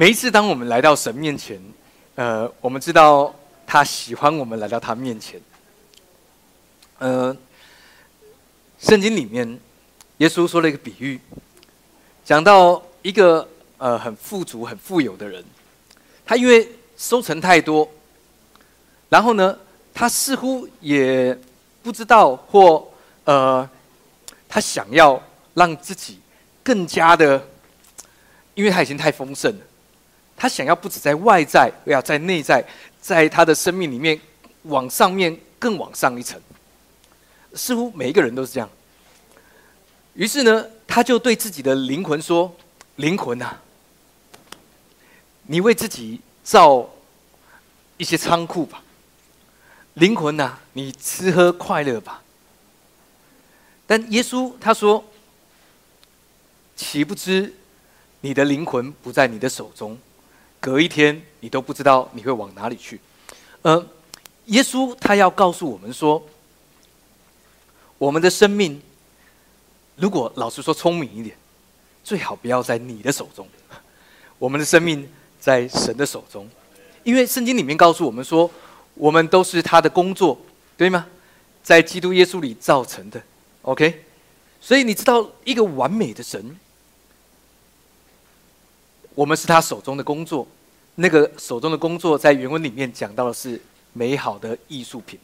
每一次当我们来到神面前，呃，我们知道他喜欢我们来到他面前。呃，圣经里面，耶稣说了一个比喻，讲到一个呃很富足、很富有的人，他因为收成太多，然后呢，他似乎也不知道或呃，他想要让自己更加的，因为他已经太丰盛了，他想要不止在外在，要在内在，在他的生命里面往上面更往上一层。似乎每一个人都是这样。于是呢，他就对自己的灵魂说：“灵魂呐，你为自己造一些仓库吧。灵魂呐，你吃喝快乐吧。”但耶稣他说：“岂不知你的灵魂不在你的手中？隔一天你都不知道你会往哪里去。”呃，耶稣他要告诉我们说。我们的生命，如果老实说聪明一点，最好不要在你的手中。我们的生命在神的手中，因为圣经里面告诉我们说，我们都是他的工作，对吗？在基督耶稣里造成的。OK，所以你知道一个完美的神，我们是他手中的工作。那个手中的工作，在原文里面讲到的是美好的艺术品。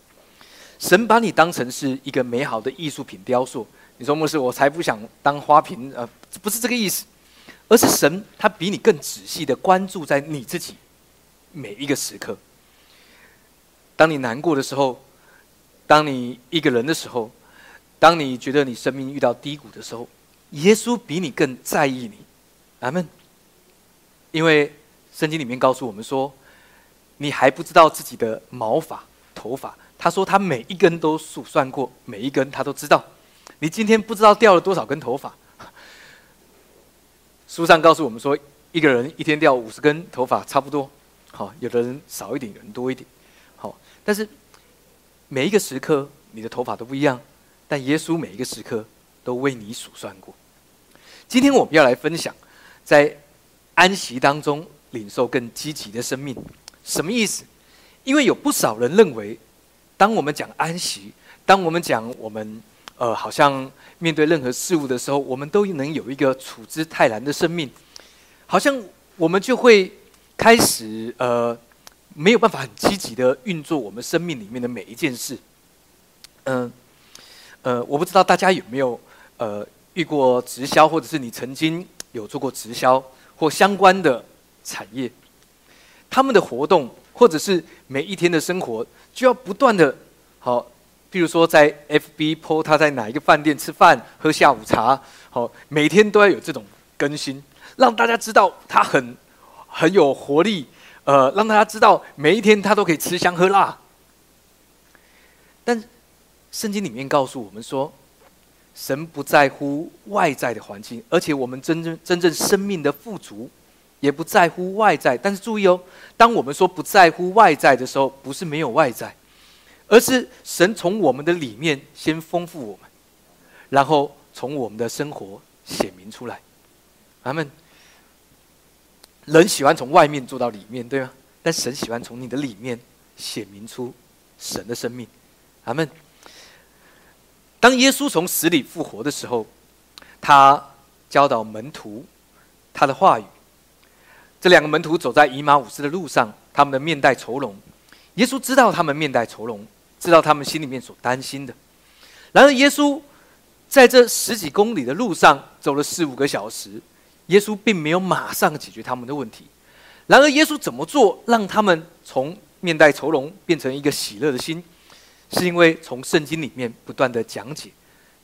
神把你当成是一个美好的艺术品雕塑，你说牧师，我才不想当花瓶，呃，不是这个意思，而是神他比你更仔细的关注在你自己每一个时刻。当你难过的时候，当你一个人的时候，当你觉得你生命遇到低谷的时候，耶稣比你更在意你，阿门。因为圣经里面告诉我们说，你还不知道自己的毛发、头发。他说：“他每一根都数算过，每一根他都知道。你今天不知道掉了多少根头发。书上告诉我们说，一个人一天掉五十根头发差不多。好，有的人少一点，有人多一点。好，但是每一个时刻你的头发都不一样。但耶稣每一个时刻都为你数算过。今天我们要来分享，在安息当中领受更积极的生命，什么意思？因为有不少人认为。”当我们讲安息，当我们讲我们呃，好像面对任何事物的时候，我们都能有一个处之泰然的生命，好像我们就会开始呃，没有办法很积极的运作我们生命里面的每一件事。嗯，呃，我不知道大家有没有呃遇过直销，或者是你曾经有做过直销或相关的产业，他们的活动。或者是每一天的生活就要不断的，好，譬如说在 FB po 他在哪一个饭店吃饭喝下午茶，好，每天都要有这种更新，让大家知道他很很有活力，呃，让大家知道每一天他都可以吃香喝辣。但圣经里面告诉我们说，神不在乎外在的环境，而且我们真正真正生命的富足。也不在乎外在，但是注意哦，当我们说不在乎外在的时候，不是没有外在，而是神从我们的里面先丰富我们，然后从我们的生活显明出来。阿门。人喜欢从外面做到里面，对吗？但神喜欢从你的里面显明出神的生命。阿门。当耶稣从死里复活的时候，他教导门徒他的话语。这两个门徒走在以马五斯的路上，他们的面带愁容。耶稣知道他们面带愁容，知道他们心里面所担心的。然而，耶稣在这十几公里的路上走了四五个小时，耶稣并没有马上解决他们的问题。然而，耶稣怎么做让他们从面带愁容变成一个喜乐的心？是因为从圣经里面不断的讲解，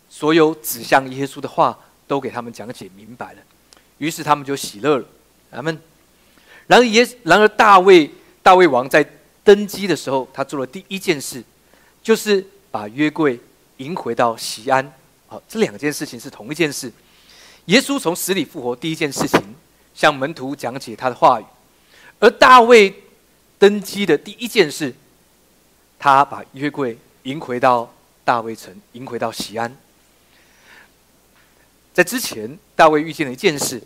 所有指向耶稣的话都给他们讲解明白了，于是他们就喜乐了。他们。然而，耶然而，大卫大卫王在登基的时候，他做了第一件事，就是把约柜迎回到西安。好，这两件事情是同一件事。耶稣从死里复活，第一件事情向门徒讲解他的话语；而大卫登基的第一件事，他把约柜迎回到大卫城，迎回到西安。在之前，大卫遇见了一件事。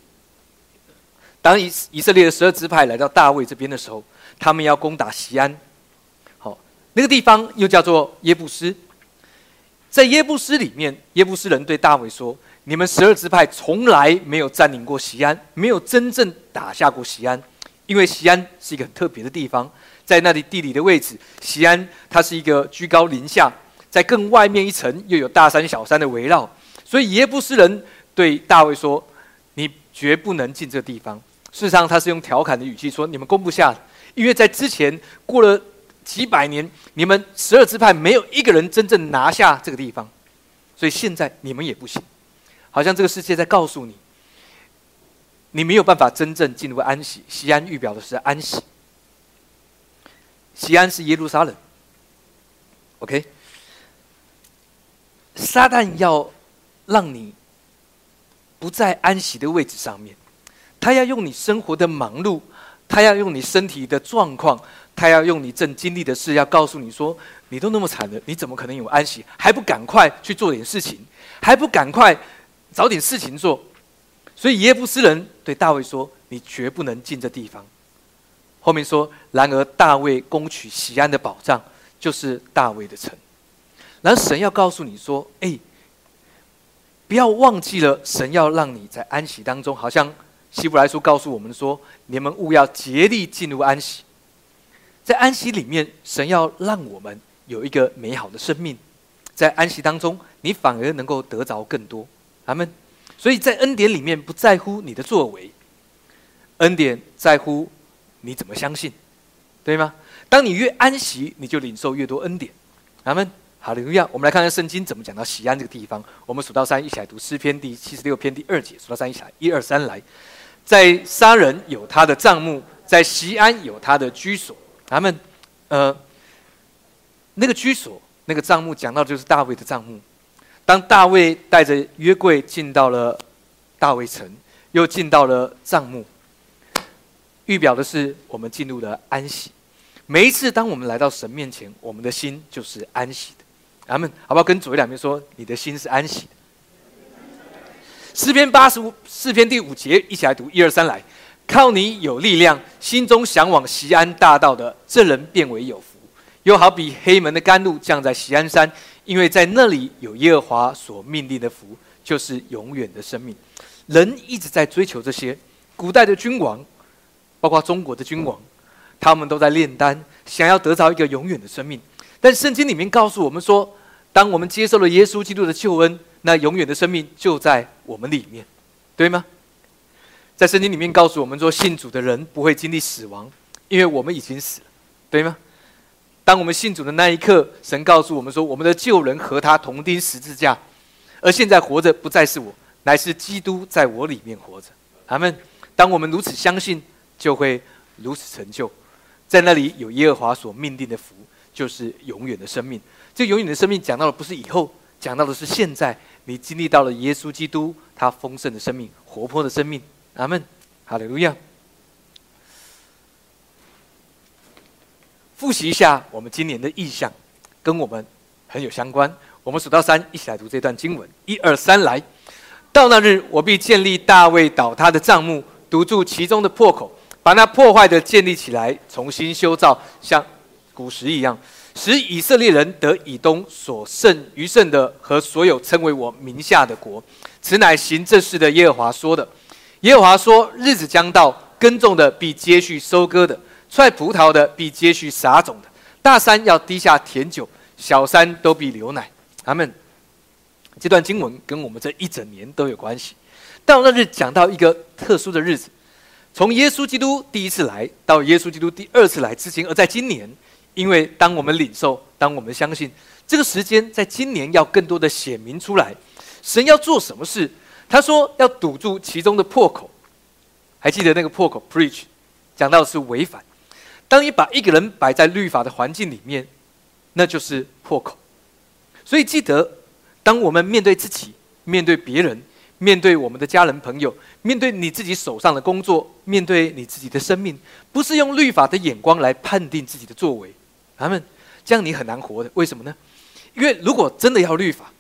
当以以色列的十二支派来到大卫这边的时候，他们要攻打西安。好，那个地方又叫做耶布斯。在耶布斯里面，耶布斯人对大卫说：“你们十二支派从来没有占领过西安，没有真正打下过西安，因为西安是一个很特别的地方，在那里地理的位置，西安它是一个居高临下，在更外面一层又有大山小山的围绕，所以耶布斯人对大卫说：‘你绝不能进这个地方。’事实上，他是用调侃的语气说：‘你们攻不下，因为在之前过了。’”几百年，你们十二支派没有一个人真正拿下这个地方，所以现在你们也不行。好像这个世界在告诉你，你没有办法真正进入安息。西安预表的是安息，西安是耶路撒冷。OK，撒旦要让你不在安息的位置上面，他要用你生活的忙碌，他要用你身体的状况。他要用你正经历的事，要告诉你说：你都那么惨了，你怎么可能有安息？还不赶快去做点事情？还不赶快找点事情做？所以耶布斯人对大卫说：“你绝不能进这地方。”后面说：“然而大卫攻取西安的宝藏，就是大卫的城。”然后神要告诉你说：“哎，不要忘记了，神要让你在安息当中，好像希伯来书告诉我们说：你们务要竭力进入安息。”在安息里面，神要让我们有一个美好的生命，在安息当中，你反而能够得着更多。阿门。所以在恩典里面，不在乎你的作为，恩典在乎你怎么相信，对吗？当你越安息，你就领受越多恩典。阿门。好的，路亚。我们来看看圣经怎么讲到喜安这个地方。我们数到三，一起来读诗篇第七十六篇第二节。数到三，一起来，一二三，来。在沙人有他的帐幕，在西安有他的居所。他们，呃，那个居所、那个帐幕，讲到的就是大卫的帐幕。当大卫带着约柜进到了大卫城，又进到了帐幕，预表的是我们进入了安息。每一次当我们来到神面前，我们的心就是安息的。他们好不好？跟左右两边说，你的心是安息的。诗篇八十五四篇第五节，一起来读，一二三，来。靠你有力量，心中向往西安大道的这人变为有福。又好比黑门的甘露降在西安山，因为在那里有耶和华所命令的福，就是永远的生命。人一直在追求这些。古代的君王，包括中国的君王，他们都在炼丹，想要得到一个永远的生命。但圣经里面告诉我们说，当我们接受了耶稣基督的救恩，那永远的生命就在我们里面，对吗？在圣经里面告诉我们说，信主的人不会经历死亡，因为我们已经死了，对吗？当我们信主的那一刻，神告诉我们说，我们的旧人和他同钉十字架，而现在活着不再是我，乃是基督在我里面活着。阿门。当我们如此相信，就会如此成就。在那里有耶和华所命定的福，就是永远的生命。这永远的生命讲到的不是以后，讲到的是现在。你经历到了耶稣基督他丰盛的生命，活泼的生命。阿门，哈利路亚。复习一下我们今年的意向，跟我们很有相关。我们数到三，一起来读这段经文。一二三，来到那日，我必建立大卫倒塌的帐幕，堵住其中的破口，把那破坏的建立起来，重新修造，像古时一样，使以色列人得以东所剩余剩的和所有称为我名下的国。此乃行这事的耶和华说的。耶和华说：“日子将到，耕种的必接续收割的，踹葡萄的必接续撒种的。大山要滴下甜酒，小山都必流奶。”阿门。这段经文跟我们这一整年都有关系。到那日讲到一个特殊的日子，从耶稣基督第一次来到耶稣基督第二次来之前，而在今年，因为当我们领受，当我们相信，这个时间在今年要更多的显明出来，神要做什么事？他说要堵住其中的破口，还记得那个破口？Preach，讲到是违反。当你把一个人摆在律法的环境里面，那就是破口。所以记得，当我们面对自己、面对别人、面对我们的家人朋友、面对你自己手上的工作、面对你自己的生命，不是用律法的眼光来判定自己的作为，他们这样你很难活的。为什么呢？因为如果真的要律法，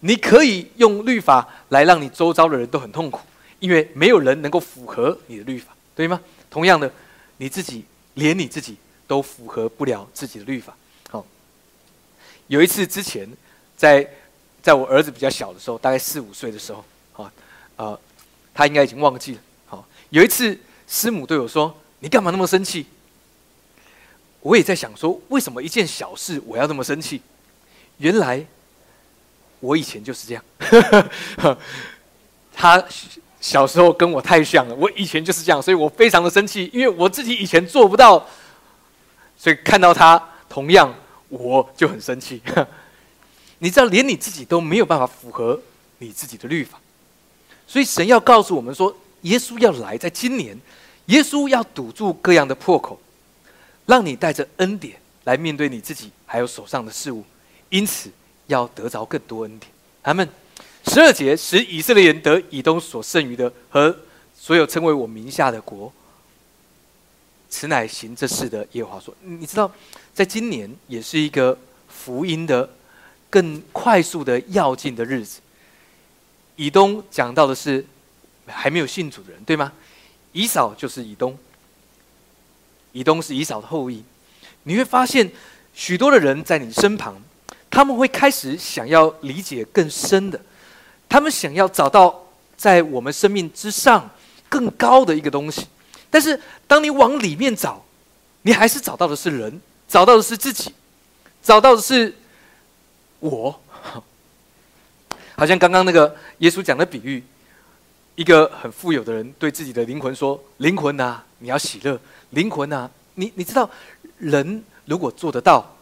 你可以用律法来让你周遭的人都很痛苦，因为没有人能够符合你的律法，对吗？同样的，你自己连你自己都符合不了自己的律法。好，有一次之前，在在我儿子比较小的时候，大概四五岁的时候，啊啊，他应该已经忘记了。好，有一次师母对我说：“你干嘛那么生气？”我也在想说，为什么一件小事我要那么生气？原来我以前就是这样。他小时候跟我太像了，我以前就是这样，所以我非常的生气，因为我自己以前做不到，所以看到他同样，我就很生气。你知道，连你自己都没有办法符合你自己的律法，所以神要告诉我们说，耶稣要来，在今年，耶稣要堵住各样的破口。让你带着恩典来面对你自己，还有手上的事物，因此要得着更多恩典。他们十二节使以色列人得以东所剩余的和所有称为我名下的国，此乃行这事的耶和华说。你知道，在今年也是一个福音的更快速的要进的日子。以东讲到的是还没有信主的人，对吗？以扫就是以东。以东是以扫的后裔，你会发现许多的人在你身旁，他们会开始想要理解更深的，他们想要找到在我们生命之上更高的一个东西。但是当你往里面找，你还是找到的是人，找到的是自己，找到的是我。好像刚刚那个耶稣讲的比喻，一个很富有的人对自己的灵魂说：“灵魂啊，你要喜乐。”灵魂啊，你你知道，人如果做得到，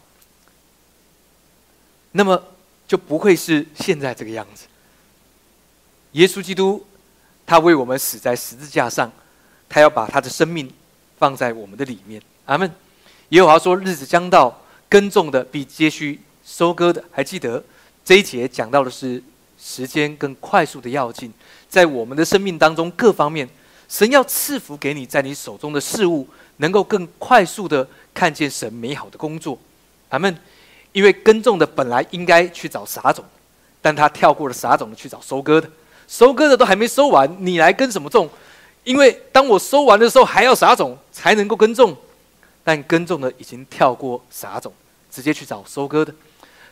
那么就不会是现在这个样子。耶稣基督，他为我们死在十字架上，他要把他的生命放在我们的里面。阿门。耶和华说：“日子将到，耕种的必接续收割的。”还记得这一节讲到的是时间更快速的要进，在我们的生命当中各方面。神要赐福给你，在你手中的事物，能够更快速的看见神美好的工作。阿门。因为耕种的本来应该去找撒种，但他跳过了撒种的去找收割的。收割的都还没收完，你来耕什么种？因为当我收完的时候，还要撒种才能够耕种。但耕种的已经跳过撒种，直接去找收割的。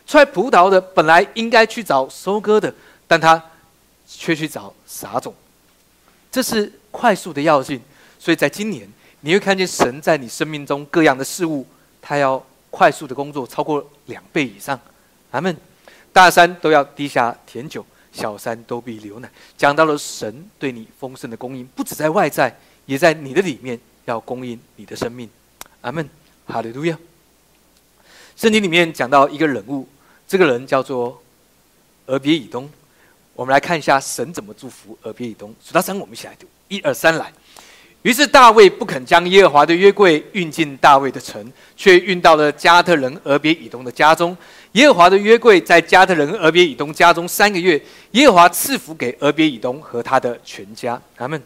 踹葡萄的本来应该去找收割的，但他却去找撒种。这是。快速的要进，所以在今年你会看见神在你生命中各样的事物，他要快速的工作，超过两倍以上。咱们大山都要低下甜酒，小山都必流奶。讲到了神对你丰盛的供应，不止在外在，也在你的里面要供应你的生命。阿门，哈利路亚。圣经里面讲到一个人物，这个人叫做俄别以东。我们来看一下神怎么祝福俄别以东。数到三，我们一起来读。一二三来，于是大卫不肯将耶和华的约柜运进大卫的城，却运到了加特人俄别以东的家中。耶和华的约柜在加特人俄别以东家中三个月，耶和华赐福给俄别以东和他的全家。他们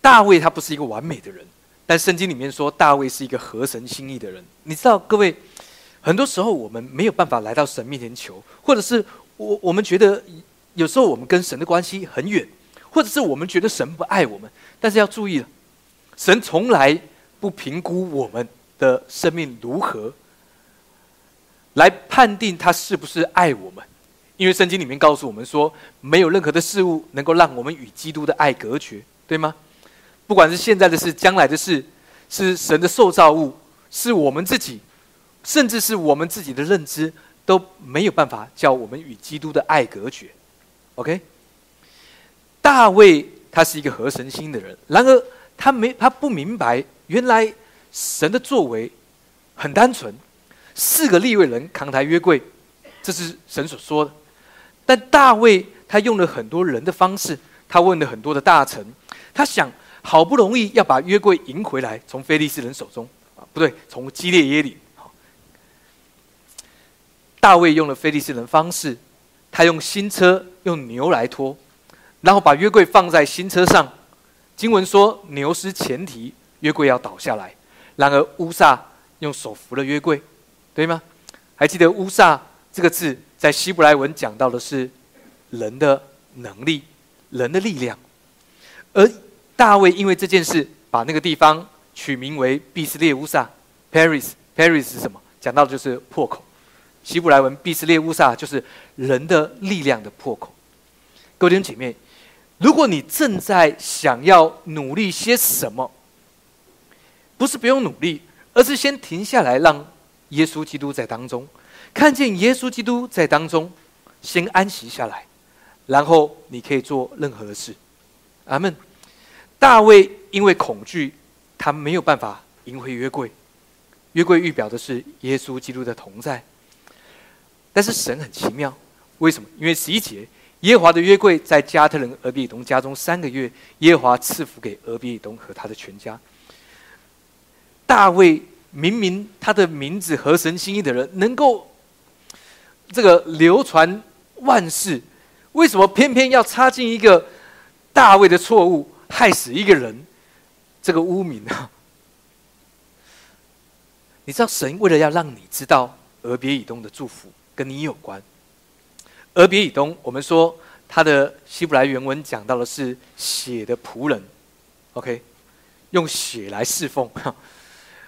大卫他不是一个完美的人，但圣经里面说大卫是一个合神心意的人。你知道，各位，很多时候我们没有办法来到神面前求，或者是我我们觉得。有时候我们跟神的关系很远，或者是我们觉得神不爱我们，但是要注意了，神从来不评估我们的生命如何，来判定他是不是爱我们，因为圣经里面告诉我们说，没有任何的事物能够让我们与基督的爱隔绝，对吗？不管是现在的事、将来的事，是神的受造物，是我们自己，甚至是我们自己的认知，都没有办法叫我们与基督的爱隔绝。OK，大卫他是一个合神心的人，然而他没他不明白，原来神的作为很单纯，四个立位人扛抬约柜，这是神所说的。但大卫他用了很多人的方式，他问了很多的大臣，他想好不容易要把约柜赢回来，从非利士人手中啊，不对，从基列耶里。大卫用了非利士人方式。他用新车用牛来拖，然后把约柜放在新车上。经文说牛失前蹄，约柜要倒下来。然而乌萨用手扶了约柜，对吗？还记得乌萨这个字在希伯来文讲到的是人的能力、人的力量。而大卫因为这件事，把那个地方取名为毕斯列乌萨 （Paris）。Paris 是什么？讲到的就是破口。希伯来文毕斯列乌萨就是人的力量的破口。各位弟兄姐妹，如果你正在想要努力些什么，不是不用努力，而是先停下来，让耶稣基督在当中，看见耶稣基督在当中，先安息下来，然后你可以做任何的事。阿门。大卫因为恐惧，他没有办法迎回约柜。约柜预表的是耶稣基督的同在。但是神很奇妙，为什么？因为十一节，耶和华的约柜在加特人俄比以东家中三个月，耶和华赐福给俄比东和他的全家。大卫明明他的名字合神心意的人，能够这个流传万世，为什么偏偏要插进一个大卫的错误？害死一个人，这个污名啊！你知道，神为了要让你知道俄别以东的祝福跟你有关。俄别以东，我们说他的希伯来原文讲到的是血的仆人，OK，用血来侍奉，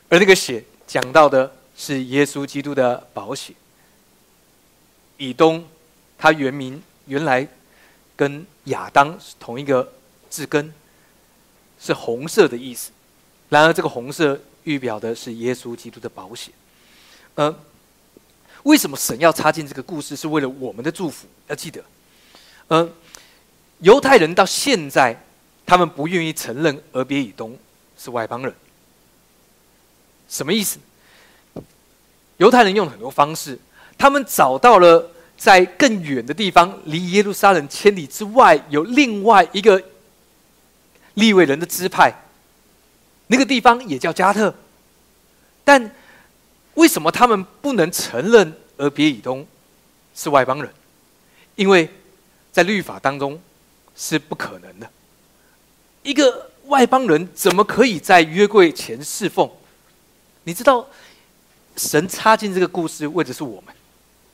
而那个血讲到的是耶稣基督的宝血。以东，他原名原来跟亚当是同一个字根。是红色的意思，然而这个红色预表的是耶稣基督的保险。呃，为什么神要插进这个故事？是为了我们的祝福。要记得，呃，犹太人到现在，他们不愿意承认俄别以东是外邦人。什么意思？犹太人用很多方式，他们找到了在更远的地方，离耶路撒冷千里之外，有另外一个。利未人的支派，那个地方也叫加特，但为什么他们不能承认俄别以东是外邦人？因为在律法当中是不可能的。一个外邦人怎么可以在约柜前侍奉？你知道，神插进这个故事，为的是我们，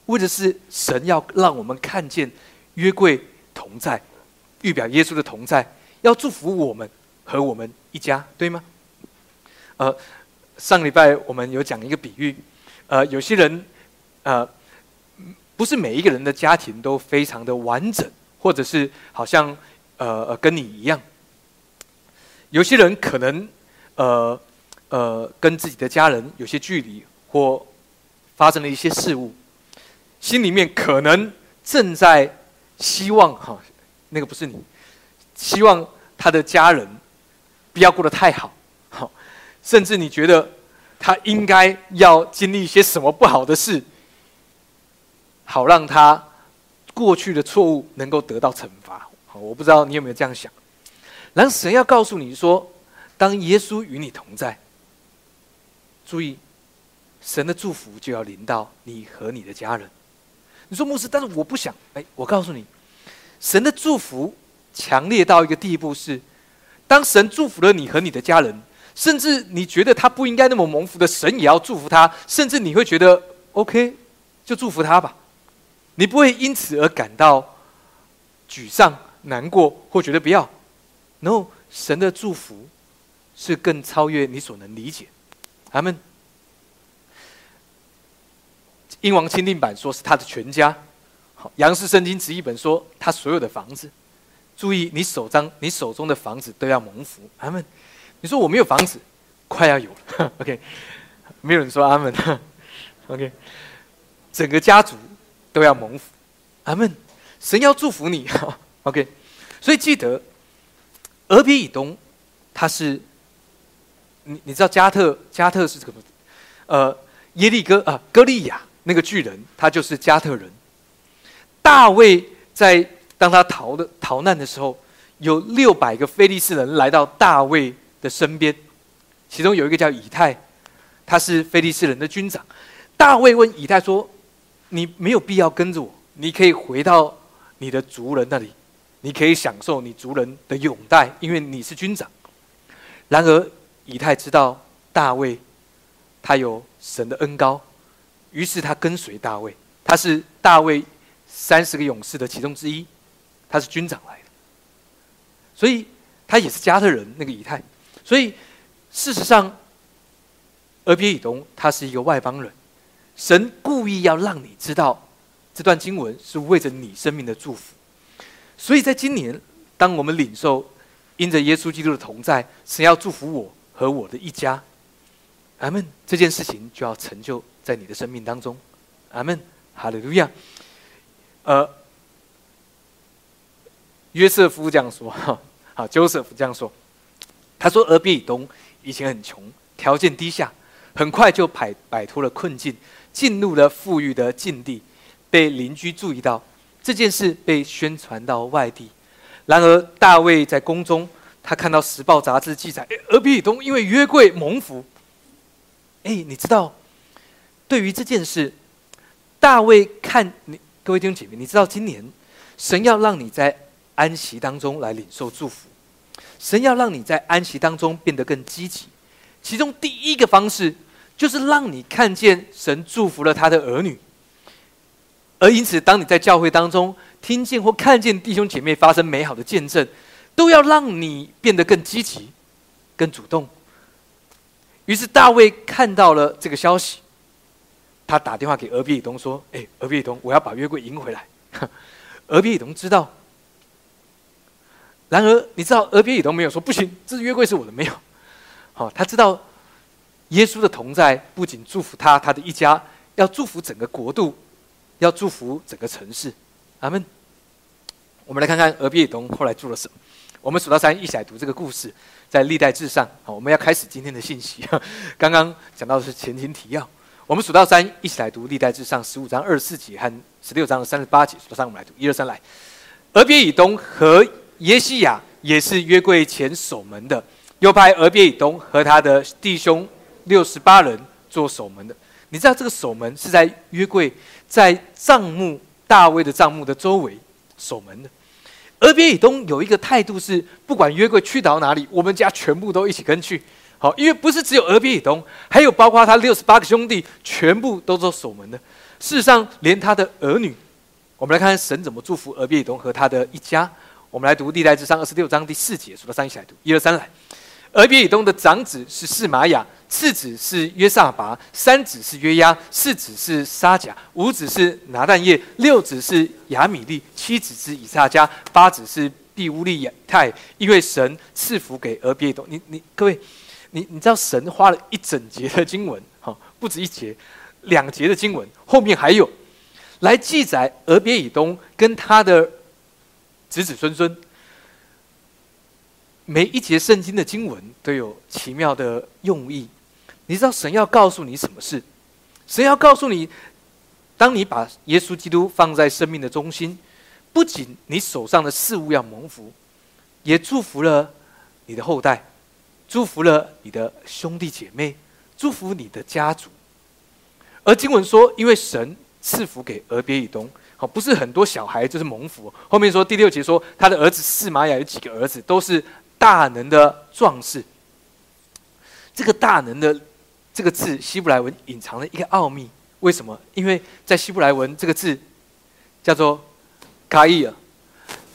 为的是神要让我们看见约柜同在，预表耶稣的同在。要祝福我们和我们一家，对吗？呃，上礼拜我们有讲一个比喻，呃，有些人，呃，不是每一个人的家庭都非常的完整，或者是好像呃跟你一样。有些人可能呃呃跟自己的家人有些距离，或发生了一些事物，心里面可能正在希望哈，那个不是你。希望他的家人不要过得太好，好，甚至你觉得他应该要经历一些什么不好的事，好让他过去的错误能够得到惩罚。好，我不知道你有没有这样想。然后神要告诉你说，当耶稣与你同在，注意，神的祝福就要临到你和你的家人。你说牧师，但是我不想。哎，我告诉你，神的祝福。强烈到一个地步是，当神祝福了你和你的家人，甚至你觉得他不应该那么蒙福的，神也要祝福他，甚至你会觉得 OK，就祝福他吧，你不会因此而感到沮丧、难过或觉得不要。然后神的祝福是更超越你所能理解。他们英王钦定版说是他的全家，好，杨氏圣经直译本说他所有的房子。注意，你手张你手中的房子都要蒙福，阿门。你说我没有房子，快要有了，OK。没有人说阿门，OK。整个家族都要蒙福，阿门。神要祝福你，OK。所以记得，俄比以东，他是你你知道加特加特是这个呃耶利哥啊歌利亚那个巨人，他就是加特人。大卫在。当他逃的逃难的时候，有六百个非利士人来到大卫的身边，其中有一个叫以太，他是非利士人的军长。大卫问以太说：“你没有必要跟着我，你可以回到你的族人那里，你可以享受你族人的拥戴，因为你是军长。”然而以太知道大卫他有神的恩高，于是他跟随大卫，他是大卫三十个勇士的其中之一。他是军长来的，所以他也是加特人那个以太，所以事实上，俄别以东他是一个外邦人，神故意要让你知道这段经文是为着你生命的祝福，所以在今年，当我们领受因着耶稣基督的同在，神要祝福我和我的一家，阿门，这件事情就要成就在你的生命当中，阿门，哈利路亚，呃。约瑟夫这样说：“哈，好，Joseph 这样说。他说，俄比以东以前很穷，条件低下，很快就摆摆脱了困境，进入了富裕的境地，被邻居注意到这件事，被宣传到外地。然而，大卫在宫中，他看到《时报》杂志记载，俄比以东因为约柜蒙福。哎，你知道，对于这件事，大卫看你各位弟兄姐妹，你知道今年神要让你在。”安息当中来领受祝福，神要让你在安息当中变得更积极。其中第一个方式就是让你看见神祝福了他的儿女，而因此，当你在教会当中听见或看见弟兄姐妹发生美好的见证，都要让你变得更积极、更主动。于是大卫看到了这个消息，他打电话给俄比以东说：“哎，俄比以东，我要把约柜迎回来。”俄比以东知道。然而，你知道，俄别以东没有说不行，这约柜是我的，没有。好，他知道耶稣的同在不仅祝福他，他的一家，要祝福整个国度，要祝福整个城市。阿门。我们来看看俄别以东后来做了什么。我们数到三，一起来读这个故事，在历代至上。好，我们要开始今天的信息。刚刚讲到的是前情提要。我们数到三，一起来读历代至上十五章二十四节和十六章的三十八节。数到三，我们来读，一二三，来。俄别以东和耶西亚也是约柜前守门的，又派俄别以东和他的弟兄六十八人做守门的。你知道这个守门是在约柜在帐幕大卫的帐幕的周围守门的。俄别以东有一个态度是，不管约柜去到哪里，我们家全部都一起跟去。好，因为不是只有俄别以东，还有包括他六十八个兄弟，全部都做守门的。事实上，连他的儿女，我们来看看神怎么祝福俄别以东和他的一家。我们来读历代志上二十六章第四节，数到三一起来读，一二三来。俄别以东的长子是示玛雅，次子是约萨拔，三子是约押，四子是沙甲，五子是拿旦叶，六子是亚米利，七子是以撒加，八子是毕乌利亚泰。因为神赐福给俄别以东，你你各位，你你知道神花了一整节的经文，哈，不止一节，两节的经文，后面还有来记载俄别以东跟他的。子子孙孙，每一节圣经的经文都有奇妙的用意。你知道神要告诉你什么事？神要告诉你，当你把耶稣基督放在生命的中心，不仅你手上的事物要蒙福，也祝福了你的后代，祝福了你的兄弟姐妹，祝福你的家族。而经文说，因为神赐福给俄别以东。哦，不是很多小孩就是蒙福。后面说第六节说他的儿子四玛雅有几个儿子，都是大能的壮士。这个大能的这个字，希伯来文隐藏了一个奥秘。为什么？因为在希伯来文这个字叫做“卡伊尔”，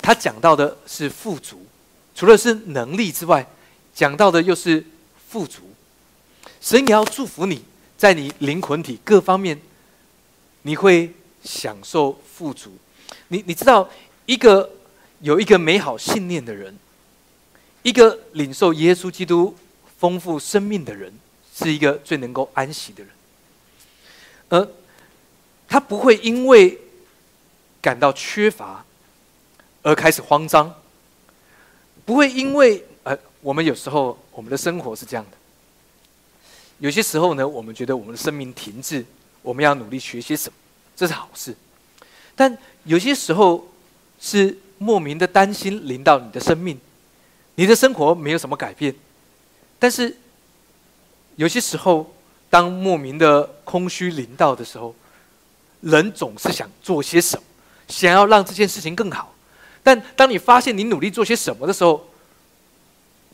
他讲到的是富足，除了是能力之外，讲到的又是富足。神也要祝福你在你灵魂体各方面，你会。享受富足，你你知道，一个有一个美好信念的人，一个领受耶稣基督丰富生命的人，是一个最能够安息的人。而他不会因为感到缺乏而开始慌张，不会因为呃，我们有时候我们的生活是这样的，有些时候呢，我们觉得我们的生命停滞，我们要努力学些什么。这是好事，但有些时候是莫名的担心临到你的生命，你的生活没有什么改变，但是有些时候，当莫名的空虚临到的时候，人总是想做些什么，想要让这件事情更好，但当你发现你努力做些什么的时候，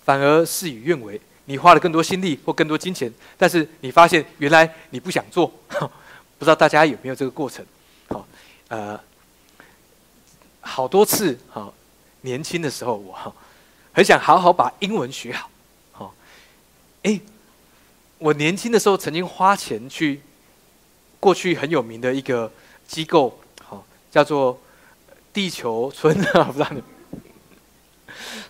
反而事与愿违，你花了更多心力或更多金钱，但是你发现原来你不想做。不知道大家有没有这个过程？好，呃，好多次，哈，年轻的时候我，很想好好把英文学好，好，哎，我年轻的时候曾经花钱去过去很有名的一个机构，好，叫做地球村啊，不知道你，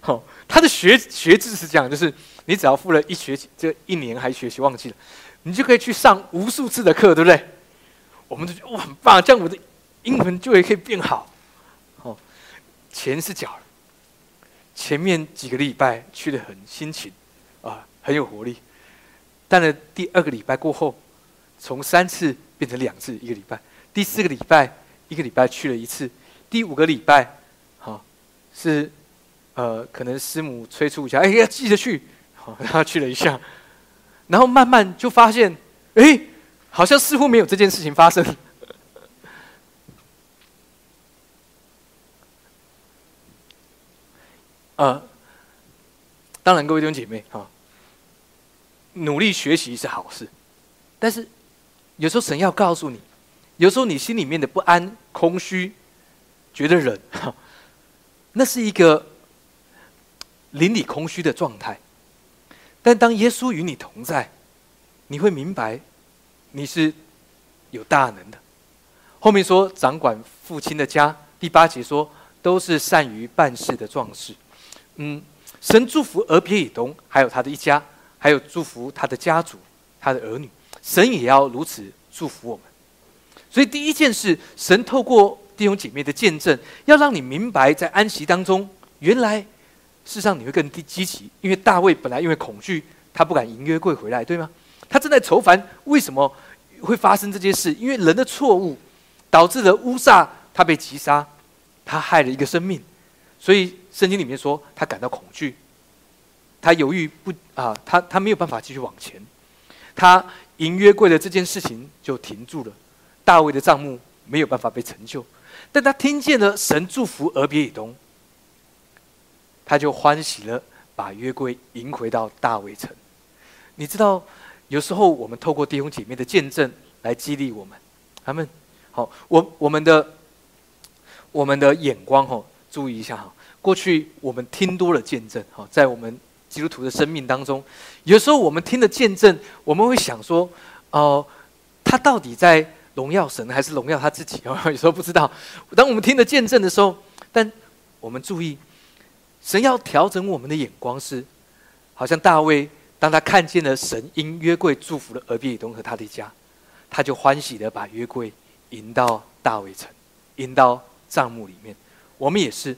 好，他的学学制是这样，就是你只要付了一学期，这一年还学期忘记了，你就可以去上无数次的课，对不对？我们都觉得哇很棒，这样我的英文就也可以变好。哦钱是缴了，前面几个礼拜去的很辛勤，啊，很有活力。但呢，第二个礼拜过后，从三次变成两次一个礼拜，第四个礼拜一个礼拜去了一次，第五个礼拜，好是呃，可能师母催促一下，哎，要记得去，好，然后去了一下，然后慢慢就发现，哎，好像似乎没有这件事情发生。呃，当然，各位弟兄姐妹啊，努力学习是好事，但是有时候神要告诉你，有时候你心里面的不安、空虚，觉得冷，那是一个邻里空虚的状态。但当耶稣与你同在，你会明白你是有大能的。后面说掌管父亲的家，第八节说都是善于办事的壮士。嗯，神祝福俄别以东，还有他的一家，还有祝福他的家族、他的儿女。神也要如此祝福我们。所以第一件事，神透过弟兄姐妹的见证，要让你明白，在安息当中，原来事实上你会更积极。因为大卫本来因为恐惧，他不敢迎约柜回来，对吗？他正在愁烦为什么会发生这件事，因为人的错误导致了乌撒他被击杀，他害了一个生命。所以圣经里面说，他感到恐惧，他犹豫不啊，他他没有办法继续往前，他迎约柜的这件事情就停住了，大卫的账目没有办法被成就，但他听见了神祝福俄别以东，他就欢喜了，把约柜迎回到大卫城。你知道，有时候我们透过弟兄姐妹的见证来激励我们，他们好，我我们的我们的眼光吼。注意一下哈，过去我们听多了见证哈，在我们基督徒的生命当中，有时候我们听的见证，我们会想说，哦，他到底在荣耀神还是荣耀他自己？有时候不知道。当我们听的见证的时候，但我们注意，神要调整我们的眼光是，好像大卫，当他看见了神因约柜祝福了俄比东和他的家，他就欢喜的把约柜迎到大卫城，迎到帐幕里面。我们也是，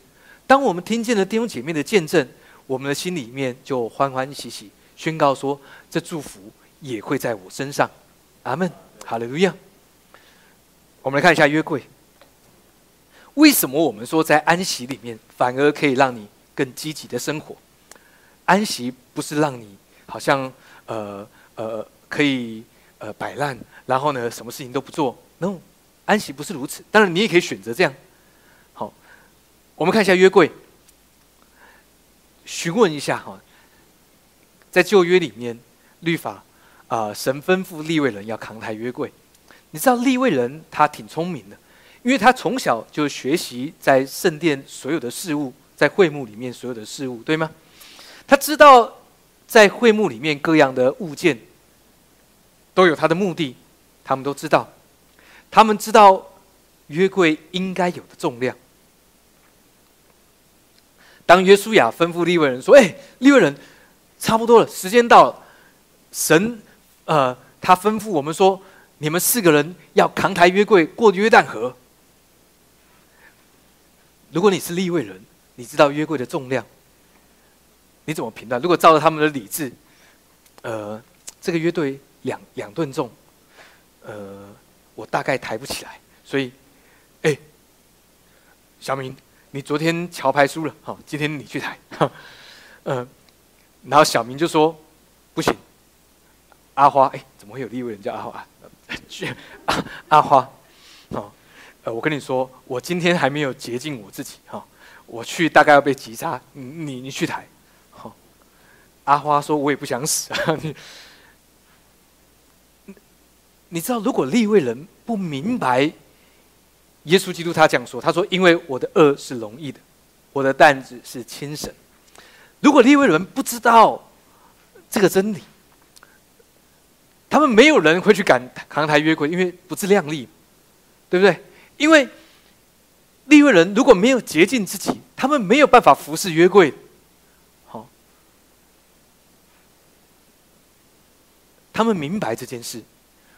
当我们听见了弟兄姐妹的见证，我们的心里面就欢欢喜喜，宣告说：这祝福也会在我身上。阿门，哈利路亚。我们来看一下约柜。为什么我们说在安息里面反而可以让你更积极的生活？安息不是让你好像呃呃可以呃摆烂，然后呢什么事情都不做？No，安息不是如此。当然你也可以选择这样。好我们看一下约柜，询问一下哈，在旧约里面，律法啊，神吩咐立位人要扛抬约柜。你知道立位人他挺聪明的，因为他从小就学习在圣殿所有的事物，在会幕里面所有的事物，对吗？他知道在会幕里面各样的物件都有他的目的，他们都知道，他们知道约柜应该有的重量。当约书亚吩咐利未人说：“哎，利未人，差不多了，时间到了。神，呃，他吩咐我们说，你们四个人要扛抬约柜过约旦河。如果你是利未人，你知道约柜的重量，你怎么评断？如果照着他们的理智，呃，这个乐队两两吨重，呃，我大概抬不起来。所以，哎，小明。”你昨天桥牌输了，好，今天你去抬，嗯，然后小明就说不行，阿花，哎，怎么会有另一位人叫阿花？阿 阿花，哦，呃，我跟你说，我今天还没有洁净我自己，哈，我去大概要被击杀，你你你去抬，阿花说，我也不想死啊，你，你知道，如果立位人不明白耶稣基督他这样说：“他说，因为我的恶是容易的，我的担子是轻省。如果利未人不知道这个真理，他们没有人会去赶扛抬约柜，因为不自量力，对不对？因为利未人如果没有洁净自己，他们没有办法服侍约柜。他们明白这件事，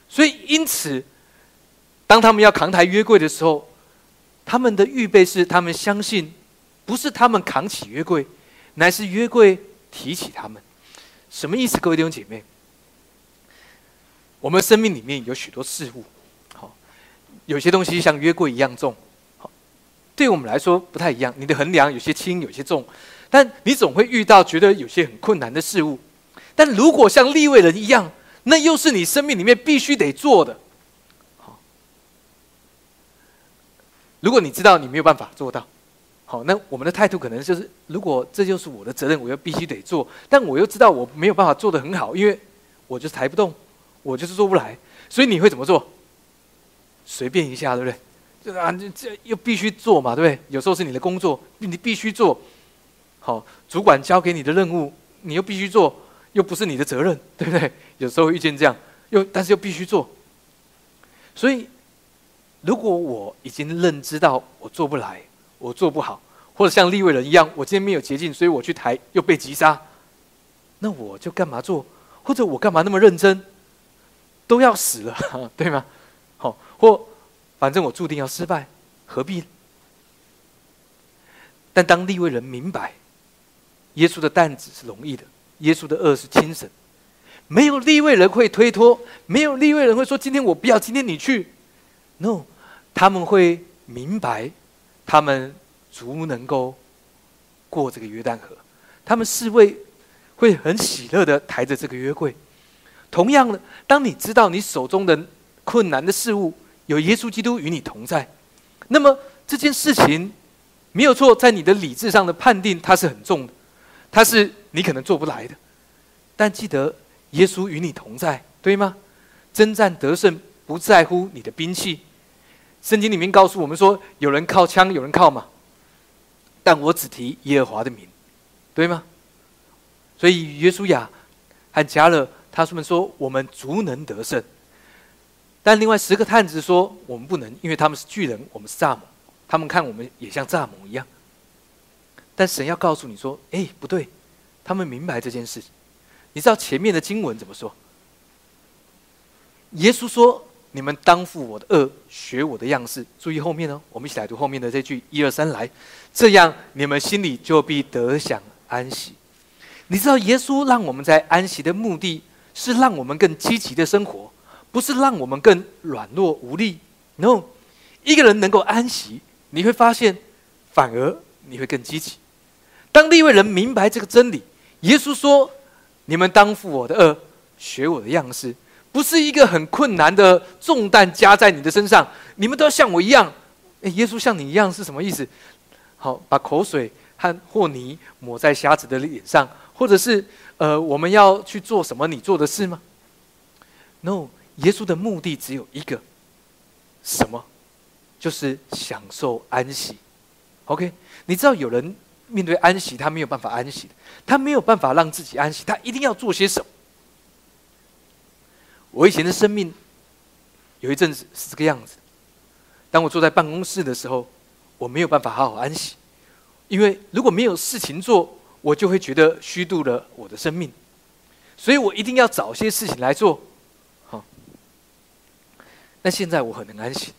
所以因此。”当他们要扛抬约柜的时候，他们的预备是：他们相信，不是他们扛起约柜，乃是约柜提起他们。什么意思？各位弟兄姐妹，我们生命里面有许多事物，好，有些东西像约柜一样重，好，对我们来说不太一样。你的衡量有些轻，有些重，但你总会遇到觉得有些很困难的事物。但如果像立位人一样，那又是你生命里面必须得做的。好如果你知道你没有办法做到，好，那我们的态度可能就是：如果这就是我的责任，我又必须得做，但我又知道我没有办法做得很好，因为我就是抬不动，我就是做不来，所以你会怎么做？随便一下，对不对？就啊，这又必须做嘛，对不对？有时候是你的工作，你必须做，好，主管交给你的任务，你又必须做，又不是你的责任，对不对？有时候遇见这样，又但是又必须做，所以。如果我已经认知到我做不来，我做不好，或者像利未人一样，我今天没有捷径，所以我去抬又被击杀，那我就干嘛做？或者我干嘛那么认真？都要死了，对吗？好，或反正我注定要失败，何必？但当利未人明白，耶稣的担子是容易的，耶稣的恶是轻省，没有利位人会推脱，没有利位人会说今天我不要，今天你去，no。他们会明白，他们足能够过这个约旦河。他们是为会很喜乐的抬着这个约柜。同样的，当你知道你手中的困难的事物有耶稣基督与你同在，那么这件事情没有错，在你的理智上的判定它是很重的，它是你可能做不来的。但记得耶稣与你同在，对吗？征战得胜不在乎你的兵器。圣经里面告诉我们说，有人靠枪，有人靠马，但我只提耶和华的名，对吗？所以约书亚和加勒他们说，我们足能得胜。但另外十个探子说，我们不能，因为他们是巨人，我们是蚱蜢，他们看我们也像蚱蜢一样。但神要告诉你说，哎，不对，他们明白这件事。你知道前面的经文怎么说？耶稣说。你们当负我的恶，学我的样式。注意后面哦，我们一起来读后面的这句：一二三，来，这样你们心里就必得享安息。你知道耶稣让我们在安息的目的是让我们更积极的生活，不是让我们更软弱无力。No，一个人能够安息，你会发现，反而你会更积极。当另一位人明白这个真理，耶稣说：你们当负我的恶，学我的样式。不是一个很困难的重担加在你的身上，你们都要像我一样。耶稣像你一样是什么意思？好，把口水和和泥抹在瞎子的脸上，或者是呃，我们要去做什么你做的事吗？No，耶稣的目的只有一个，什么？就是享受安息。OK，你知道有人面对安息，他没有办法安息，他没有办法让自己安息，他一定要做些什么？我以前的生命有一阵子是这个样子。当我坐在办公室的时候，我没有办法好好安息，因为如果没有事情做，我就会觉得虚度了我的生命。所以我一定要找些事情来做。好，那现在我很能安息。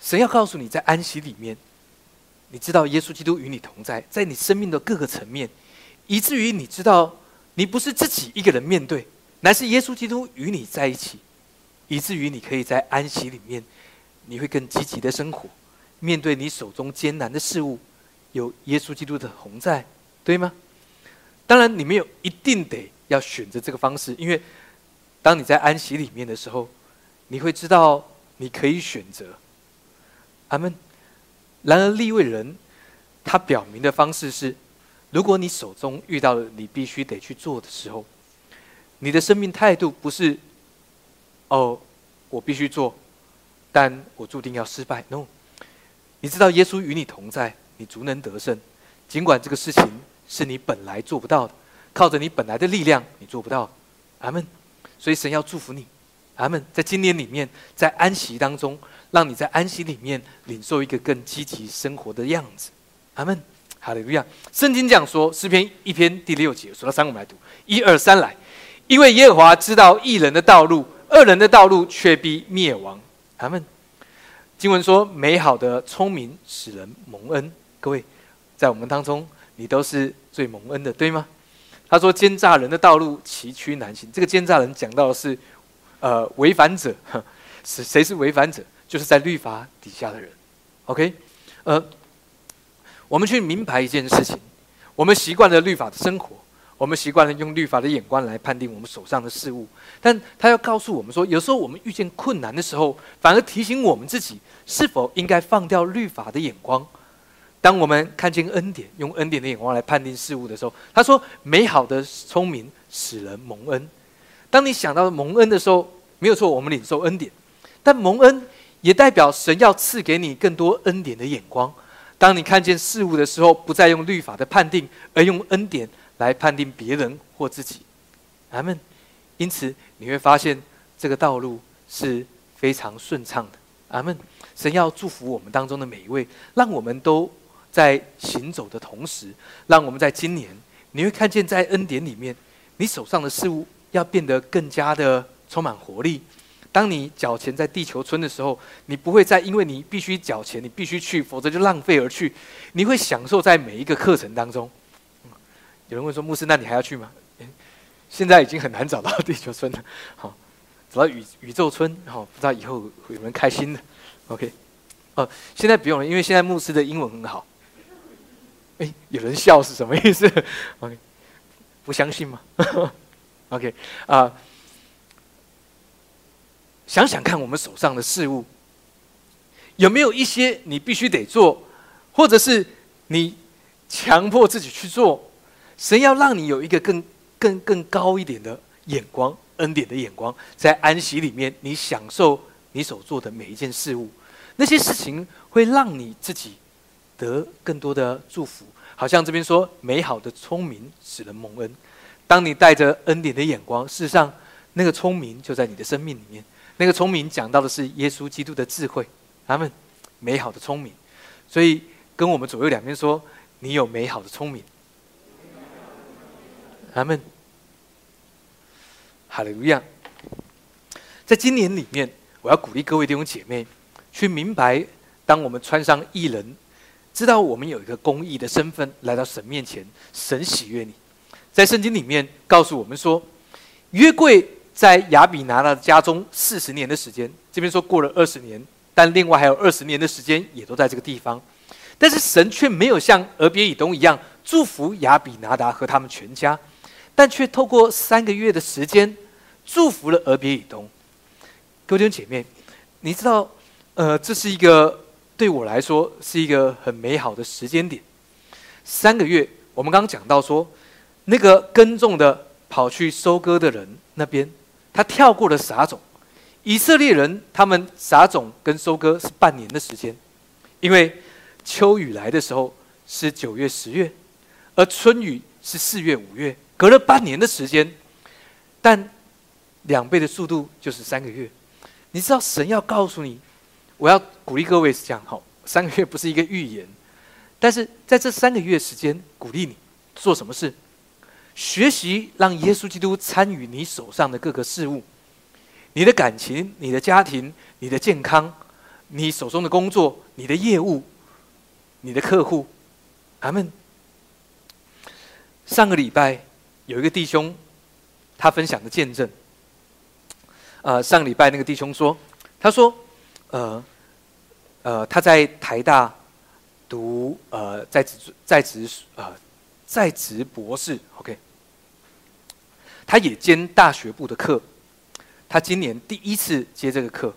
神要告诉你，在安息里面，你知道耶稣基督与你同在，在你生命的各个层面，以至于你知道。你不是自己一个人面对，乃是耶稣基督与你在一起，以至于你可以在安息里面，你会更积极的生活，面对你手中艰难的事物，有耶稣基督的同在，对吗？当然，你没有一定得要选择这个方式，因为当你在安息里面的时候，你会知道你可以选择。阿门。然而，立位人他表明的方式是。如果你手中遇到了你必须得去做的时候，你的生命态度不是“哦，我必须做”，但我注定要失败。No，你知道耶稣与你同在，你足能得胜。尽管这个事情是你本来做不到的，靠着你本来的力量，你做不到。阿门。所以神要祝福你，阿门。在今年里面，在安息当中，让你在安息里面领受一个更积极生活的样子。阿门。哈利路亚。圣经讲说，诗篇一篇第六节，数到三，我们来读，一二三来。因为耶和华知道一人的道路，恶人的道路却必灭亡。阿门。经文说，美好的聪明使人蒙恩。各位，在我们当中，你都是最蒙恩的，对吗？他说：“奸诈人的道路崎岖难行。”这个奸诈人讲到的是，呃，违反者。是谁是违反者？就是在律法底下的人。OK，呃，我们去明白一件事情：我们习惯了律法的生活，我们习惯了用律法的眼光来判定我们手上的事物。但他要告诉我们说，有时候我们遇见困难的时候，反而提醒我们自己。是否应该放掉律法的眼光？当我们看见恩典，用恩典的眼光来判定事物的时候，他说：“美好的聪明使人蒙恩。”当你想到蒙恩的时候，没有错，我们领受恩典，但蒙恩也代表神要赐给你更多恩典的眼光。当你看见事物的时候，不再用律法的判定，而用恩典来判定别人或自己。阿门。因此，你会发现这个道路是非常顺畅的。阿门。神要祝福我们当中的每一位，让我们都在行走的同时，让我们在今年，你会看见在恩典里面，你手上的事物要变得更加的充满活力。当你缴钱在地球村的时候，你不会再因为你必须缴钱，你必须去，否则就浪费而去。你会享受在每一个课程当中。有人问说：“牧师，那你还要去吗？”现在已经很难找到地球村了，好，找到宇宇宙村，好，不知道以后有人开心的。OK，哦，现在不用了，因为现在牧师的英文很好。哎，有人笑是什么意思？OK，不相信吗？OK，啊，想想看，我们手上的事物有没有一些你必须得做，或者是你强迫自己去做？神要让你有一个更、更、更高一点的眼光，恩典的眼光，在安息里面，你享受你所做的每一件事物。那些事情会让你自己得更多的祝福，好像这边说美好的聪明使人蒙恩。当你带着恩典的眼光，事实上那个聪明就在你的生命里面。那个聪明讲到的是耶稣基督的智慧，他们美好的聪明。所以跟我们左右两边说，你有美好的聪明。他们哈利路亚。在今年里面，我要鼓励各位弟兄姐妹。去明白，当我们穿上艺人，知道我们有一个公益的身份来到神面前，神喜悦你。在圣经里面告诉我们说，约柜在亚比拿的家中四十年的时间，这边说过了二十年，但另外还有二十年的时间也都在这个地方。但是神却没有像俄别以东一样祝福亚比拿达和他们全家，但却透过三个月的时间祝福了俄别以东。各位姐妹，你知道？呃，这是一个对我来说是一个很美好的时间点。三个月，我们刚刚讲到说，那个耕种的跑去收割的人那边，他跳过了撒种。以色列人他们撒种跟收割是半年的时间，因为秋雨来的时候是九月、十月，而春雨是四月、五月，隔了半年的时间，但两倍的速度就是三个月。你知道神要告诉你。我要鼓励各位是这样，好，三个月不是一个预言，但是在这三个月时间，鼓励你做什么事？学习让耶稣基督参与你手上的各个事物，你的感情、你的家庭、你的健康、你手中的工作、你的业务、你的客户。阿门。上个礼拜有一个弟兄，他分享的见证。呃，上个礼拜那个弟兄说，他说，呃。呃，他在台大读呃在职在职呃在职博士，OK。他也兼大学部的课，他今年第一次接这个课。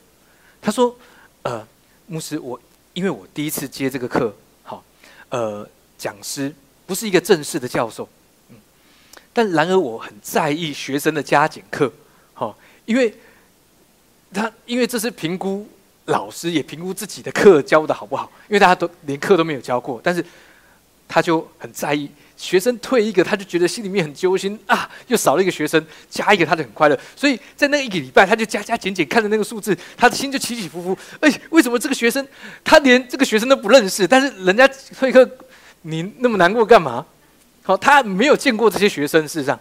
他说：“呃，牧师，我因为我第一次接这个课，好，呃，讲师不是一个正式的教授，嗯，但然而我很在意学生的加减课，好，因为他因为这是评估。”老师也评估自己的课教的好不好，因为大家都连课都没有教过，但是他就很在意。学生退一个，他就觉得心里面很揪心啊，又少了一个学生，加一个他就很快乐。所以在那一个礼拜，他就加加减减，看着那个数字，他的心就起起伏伏。哎，为什么这个学生他连这个学生都不认识？但是人家退课，你那么难过干嘛？好，他没有见过这些学生，事实上，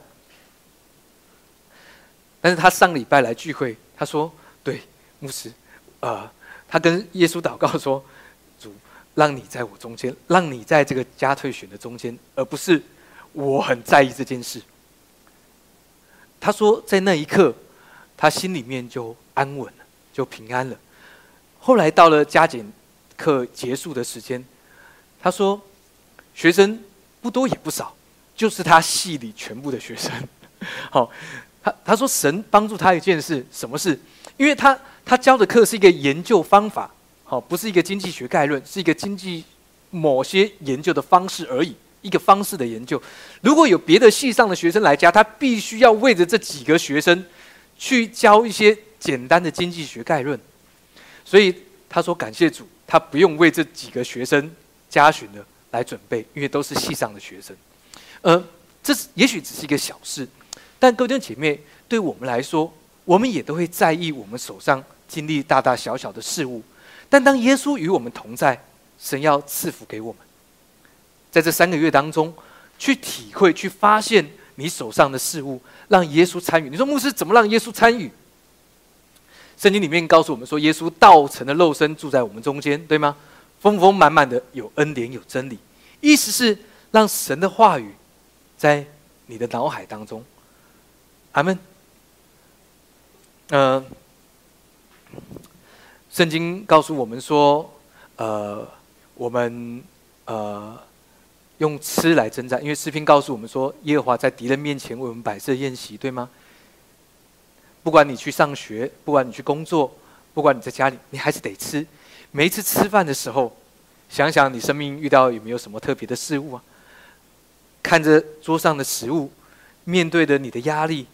但是他上礼拜来聚会，他说：“对，牧师，呃，他跟耶稣祷告说。”让你在我中间，让你在这个加退选的中间，而不是我很在意这件事。他说，在那一刻，他心里面就安稳了，就平安了。后来到了加减课结束的时间，他说，学生不多也不少，就是他系里全部的学生。好，他他说神帮助他一件事，什么事？因为他他教的课是一个研究方法。好，不是一个经济学概论，是一个经济某些研究的方式而已，一个方式的研究。如果有别的系上的学生来教，他必须要为着这几个学生去教一些简单的经济学概论。所以他说感谢主，他不用为这几个学生加询的来准备，因为都是系上的学生。呃，这是也许只是一个小事，但各位弟兄姐妹，对我们来说，我们也都会在意我们手上经历大大小小的事物。但当耶稣与我们同在，神要赐福给我们，在这三个月当中，去体会、去发现你手上的事物，让耶稣参与。你说牧师怎么让耶稣参与？圣经里面告诉我们说，耶稣道成的肉身住在我们中间，对吗？丰丰满满的有恩典、有真理，意思是让神的话语在你的脑海当中。阿门。嗯。圣经告诉我们说，呃，我们呃用吃来征战，因为诗篇告诉我们说，耶和华在敌人面前为我们摆设宴席，对吗？不管你去上学，不管你去工作，不管你在家里，你还是得吃。每一次吃饭的时候，想想你生命遇到有没有什么特别的事物啊？看着桌上的食物，面对着你的压力，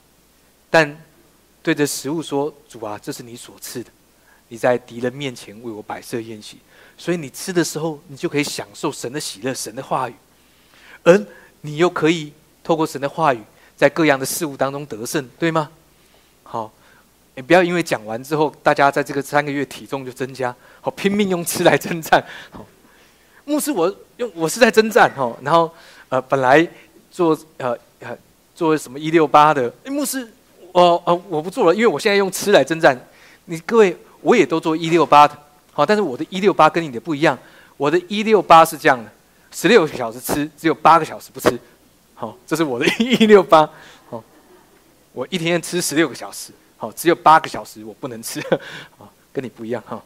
但对着食物说：“主啊，这是你所赐的。”你在敌人面前为我摆设宴席，所以你吃的时候，你就可以享受神的喜乐、神的话语，而你又可以透过神的话语，在各样的事物当中得胜，对吗？好，你不要因为讲完之后，大家在这个三个月体重就增加，好拼命用吃来征战。好，牧师，我用我是在征战哈，然后呃，本来做呃呃做什么一六八的，哎，牧师，我呃我不做了，因为我现在用吃来征战。你各位。我也都做一六八的，好，但是我的一六八跟你的不一样。我的一六八是这样的：十六个小时吃，只有八个小时不吃。好，这是我的 一六八。好，我一天吃十六个小时，好，只有八个小时我不能吃。啊，跟你不一样哈。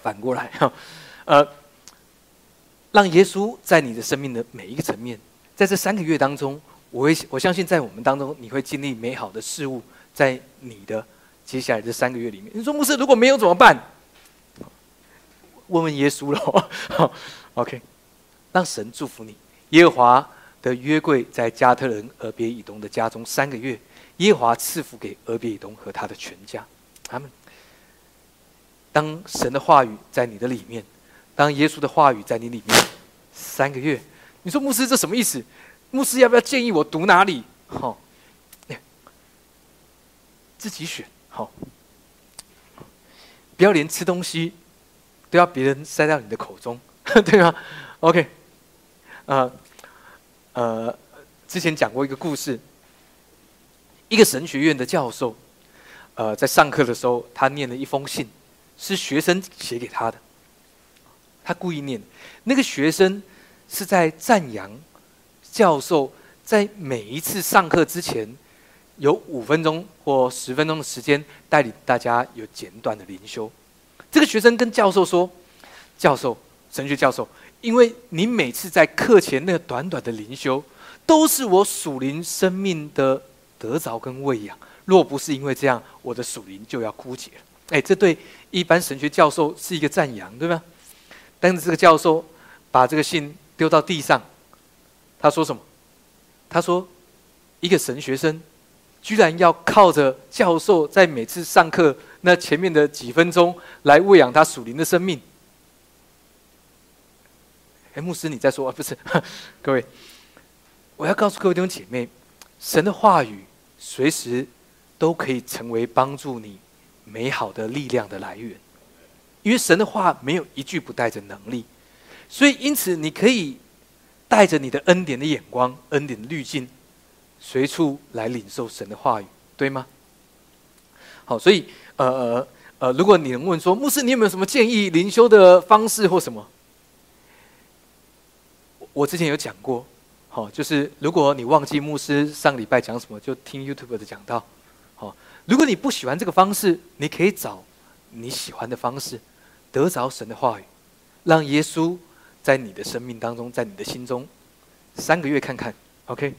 反过来哈，呃，让耶稣在你的生命的每一个层面，在这三个月当中，我会我相信在我们当中，你会经历美好的事物，在你的。接下来这三个月里面，你说牧师如果没有怎么办？问问耶稣喽。OK，让神祝福你。耶和华的约柜在加特人俄别以东的家中三个月，耶和华赐福给俄别以东和他的全家。他们当神的话语在你的里面，当耶稣的话语在你里面三个月，你说牧师这什么意思？牧师要不要建议我读哪里？好，自己选。好，不要连吃东西都要别人塞到你的口中，对吗？OK，呃呃，之前讲过一个故事，一个神学院的教授，呃，在上课的时候，他念了一封信，是学生写给他的，他故意念，那个学生是在赞扬教授在每一次上课之前。有五分钟或十分钟的时间带领大家有简短的灵修。这个学生跟教授说：“教授，神学教授，因为你每次在课前那个短短的灵修，都是我属灵生命的得着跟喂养。若不是因为这样，我的属灵就要枯竭了。”哎，这对一般神学教授是一个赞扬，对吗？但是这个教授把这个信丢到地上，他说什么？他说：“一个神学生。”居然要靠着教授在每次上课那前面的几分钟来喂养他属灵的生命。哎，牧师，你在说啊？不是，各位，我要告诉各位弟兄姐妹，神的话语随时都可以成为帮助你美好的力量的来源，因为神的话没有一句不带着能力，所以因此你可以带着你的恩典的眼光、恩典的滤镜，随处来领受神的话语，对吗？好，所以呃呃呃，如果你能问说，牧师，你有没有什么建议灵修的方式或什么？我之前有讲过，好，就是如果你忘记牧师上礼拜讲什么，就听 YouTube 的讲到，好，如果你不喜欢这个方式，你可以找你喜欢的方式，得着神的话语，让耶稣在你的生命当中，在你的心中，三个月看看，OK，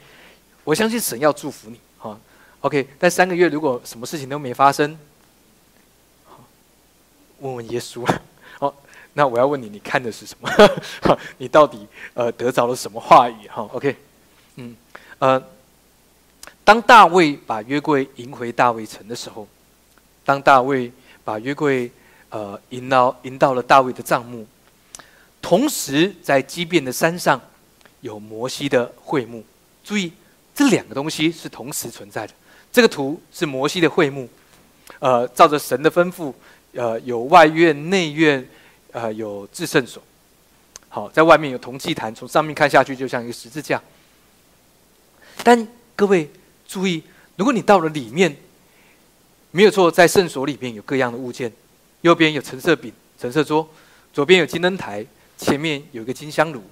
我相信神要祝福你，好，OK，但三个月如果什么事情都没发生，好，问问耶稣 了。那我要问你，你看的是什么？你到底呃得着了什么话语？哈，OK，嗯，呃，当大卫把约柜迎回大卫城的时候，当大卫把约柜呃迎到迎到了大卫的帐幕，同时在畸变的山上有摩西的会幕。注意，这两个东西是同时存在的。这个图是摩西的会幕，呃，照着神的吩咐，呃，有外院、内院。呃，有至圣所，好，在外面有铜祭坛，从上面看下去就像一个十字架。但各位注意，如果你到了里面，没有错，在圣所里面有各样的物件，右边有橙色饼、橙色桌，左边有金灯台，前面有一个金香炉，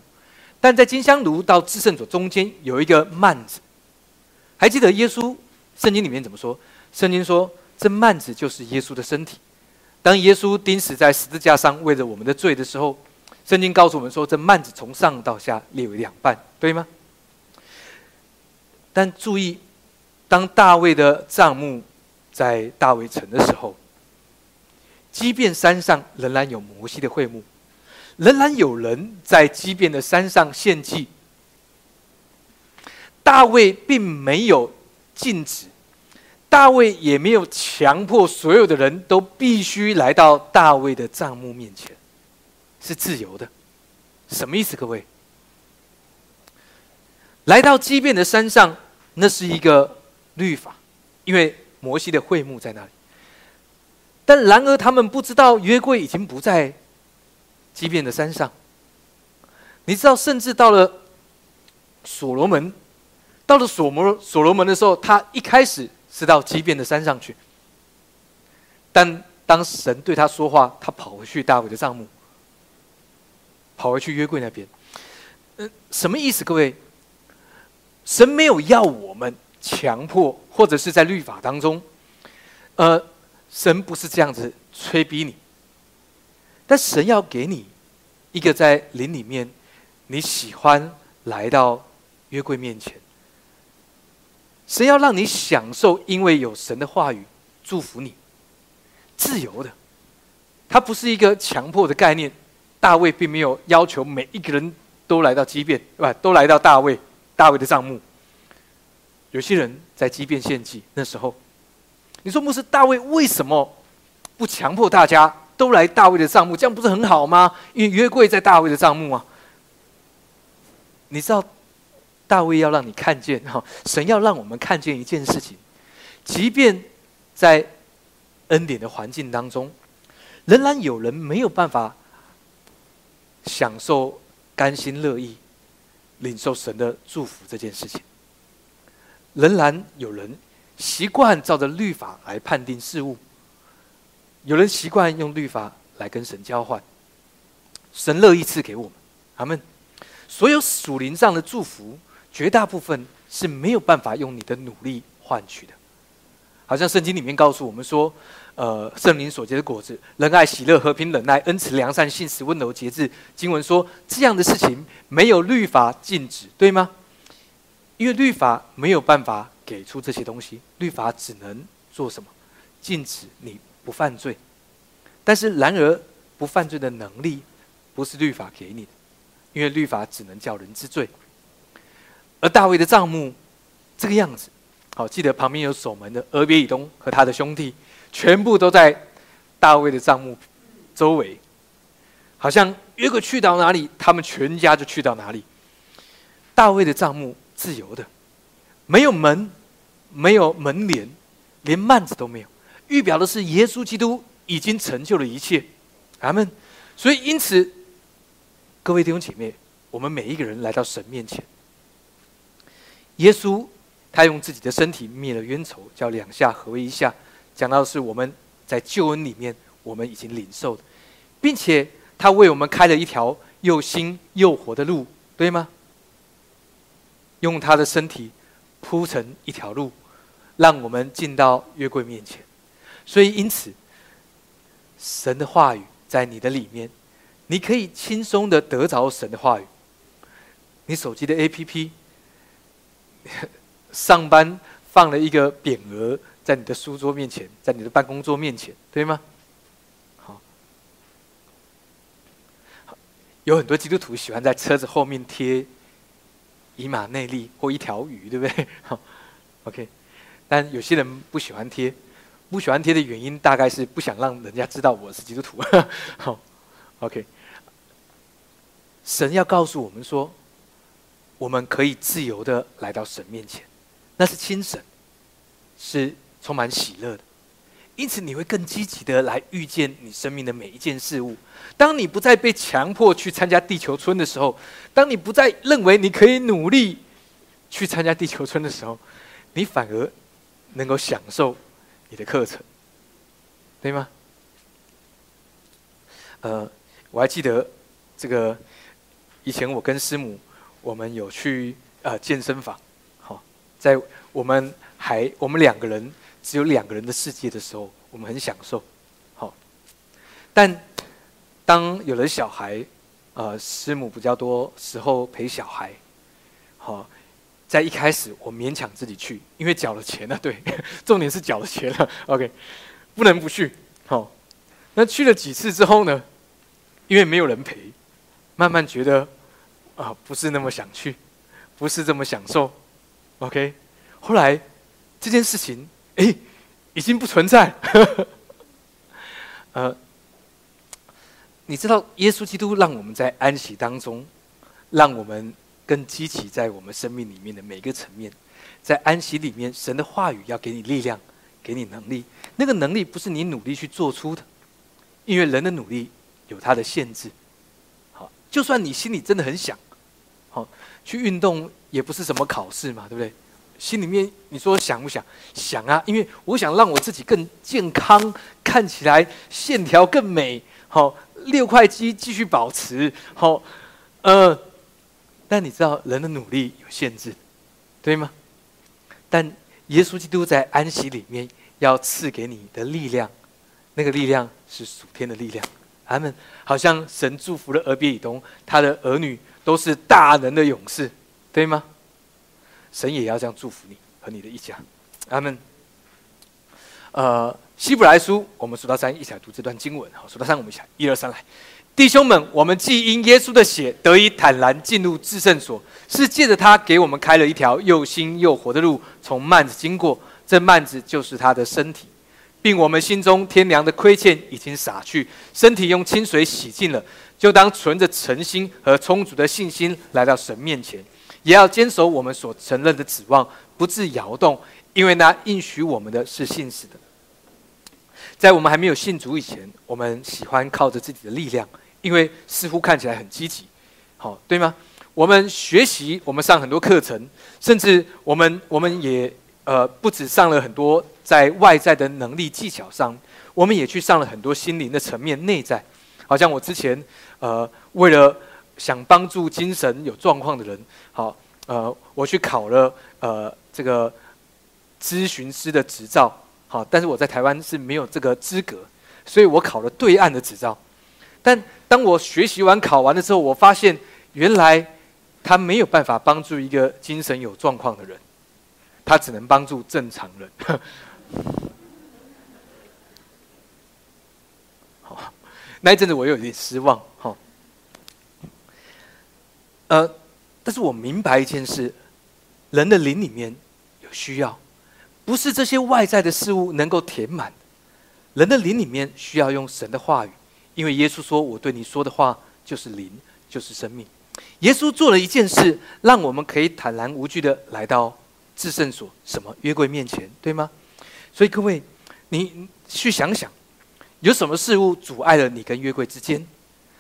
但在金香炉到至圣所中间有一个幔子。还记得耶稣圣经里面怎么说？圣经说，这幔子就是耶稣的身体。当耶稣钉死在十字架上，为了我们的罪的时候，圣经告诉我们说，这幔子从上到下裂为两半，对吗？但注意，当大卫的帐幕在大卫城的时候，即便山上仍然有摩西的会幕，仍然有人在即便的山上献祭。大卫并没有禁止。大卫也没有强迫所有的人都必须来到大卫的帐幕面前，是自由的。什么意思？各位，来到畸变的山上，那是一个律法，因为摩西的会幕在那里。但然而，他们不知道约柜已经不在畸变的山上。你知道，甚至到了所罗门，到了所摩所罗门的时候，他一开始。是到畸变的山上去，但当神对他说话，他跑回去大卫的帐幕，跑回去约柜那边。嗯，什么意思？各位，神没有要我们强迫，或者是在律法当中，呃，神不是这样子催逼你，但神要给你一个在林里面，你喜欢来到约柜面前。神要让你享受，因为有神的话语祝福你，自由的。它不是一个强迫的概念。大卫并没有要求每一个人都来到畸变，对吧？都来到大卫大卫的帐目。有些人在畸变献祭，那时候，你说牧师大卫为什么不强迫大家都来大卫的帐目？这样不是很好吗？因为约柜在大卫的帐目啊。你知道？大卫要让你看见哈，神要让我们看见一件事情，即便在恩典的环境当中，仍然有人没有办法享受甘心乐意领受神的祝福这件事情，仍然有人习惯照着律法来判定事物，有人习惯用律法来跟神交换，神乐意赐给我们，阿门。所有属灵上的祝福。绝大部分是没有办法用你的努力换取的，好像圣经里面告诉我们说，呃，圣灵所结的果子，仁爱、喜乐、和平、忍耐、恩慈、良善、信实、温柔、节制。经文说这样的事情没有律法禁止，对吗？因为律法没有办法给出这些东西，律法只能做什么？禁止你不犯罪。但是然而不犯罪的能力不是律法给你的，因为律法只能叫人知罪。而大卫的帐幕这个样子，好，记得旁边有守门的俄别以东和他的兄弟，全部都在大卫的帐幕周围，好像约柜去到哪里，他们全家就去到哪里。大卫的帐幕自由的，没有门，没有门帘，连幔子都没有，预表的是耶稣基督已经成就了一切。阿门。所以，因此，各位弟兄姐妹，我们每一个人来到神面前，耶稣他用自己的身体灭了冤仇，叫两下合为一下，讲到的是我们在救恩里面我们已经领受的，并且他为我们开了一条又新又活的路，对吗？用他的身体铺成一条路，让我们进到约柜面前。所以，因此，神的话语在你的里面，你可以轻松的得着神的话语。你手机的 APP，上班放了一个匾额在你的书桌面前，在你的办公桌面前，对吗？好，有很多基督徒喜欢在车子后面贴。以马内利或一条鱼，对不对？好，OK。但有些人不喜欢贴，不喜欢贴的原因大概是不想让人家知道我是基督徒。好，OK。神要告诉我们说，我们可以自由的来到神面前，那是亲神，是充满喜乐的。因此，你会更积极的来遇见你生命的每一件事物。当你不再被强迫去参加地球村的时候，当你不再认为你可以努力去参加地球村的时候，你反而能够享受你的课程，对吗？呃，我还记得这个以前我跟师母，我们有去呃健身房，好，在我们还我们两个人。只有两个人的世界的时候，我们很享受，好。但当有了小孩，呃，师母比较多时候陪小孩，好，在一开始我勉强自己去，因为缴了钱了，对，重点是缴了钱了，OK，不能不去，好。那去了几次之后呢？因为没有人陪，慢慢觉得啊，不是那么想去，不是这么享受，OK。后来这件事情。哎，已经不存在。呃，你知道，耶稣基督让我们在安息当中，让我们更积极在我们生命里面的每个层面，在安息里面，神的话语要给你力量，给你能力。那个能力不是你努力去做出的，因为人的努力有它的限制。好，就算你心里真的很想，好去运动，也不是什么考试嘛，对不对？心里面你说想不想？想啊，因为我想让我自己更健康，看起来线条更美，好六块肌继续保持，好，呃，但你知道人的努力有限制，对吗？但耶稣基督在安息里面要赐给你的力量，那个力量是属天的力量。阿门。好像神祝福了俄别以东，他的儿女都是大能的勇士，对吗？神也要这样祝福你和你的一家，阿门。呃，希伯来书，我们数到三，一起来读这段经文。好，数到三，我们一起来，一二三，来，弟兄们，我们既因耶稣的血得以坦然进入至圣所，是借着他给我们开了一条又新又活的路，从幔子经过。这幔子就是他的身体，并我们心中天良的亏欠已经洒去，身体用清水洗净了，就当存着诚心和充足的信心来到神面前。也要坚守我们所承认的指望，不致摇动，因为那应许我们的是信实的。在我们还没有信主以前，我们喜欢靠着自己的力量，因为似乎看起来很积极，好，对吗？我们学习，我们上很多课程，甚至我们我们也呃不止上了很多在外在的能力技巧上，我们也去上了很多心灵的层面内在。好像我之前呃为了。想帮助精神有状况的人，好，呃，我去考了呃这个咨询师的执照，好，但是我在台湾是没有这个资格，所以我考了对岸的执照。但当我学习完考完了之后，我发现原来他没有办法帮助一个精神有状况的人，他只能帮助正常人。那一阵子我有点失望，哈。呃，但是我明白一件事，人的灵里面有需要，不是这些外在的事物能够填满。人的灵里面需要用神的话语，因为耶稣说：“我对你说的话就是灵，就是生命。”耶稣做了一件事，让我们可以坦然无惧的来到至圣所，什么约柜面前，对吗？所以各位，你去想想，有什么事物阻碍了你跟约柜之间？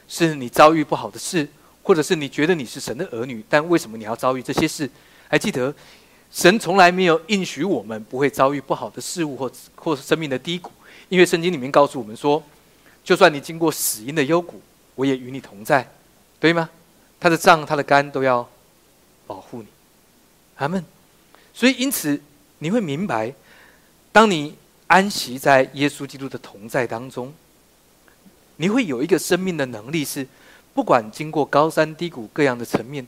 是你遭遇不好的事，或者是你觉得你是神的儿女，但为什么你要遭遇这些事？还记得，神从来没有应许我们不会遭遇不好的事物，或或是生命的低谷。因为圣经里面告诉我们说，就算你经过死荫的幽谷，我也与你同在，对吗？他的杖、他的肝都要保护你，阿门。所以因此你会明白，当你安息在耶稣基督的同在当中，你会有一个生命的能力，是不管经过高山低谷各样的层面，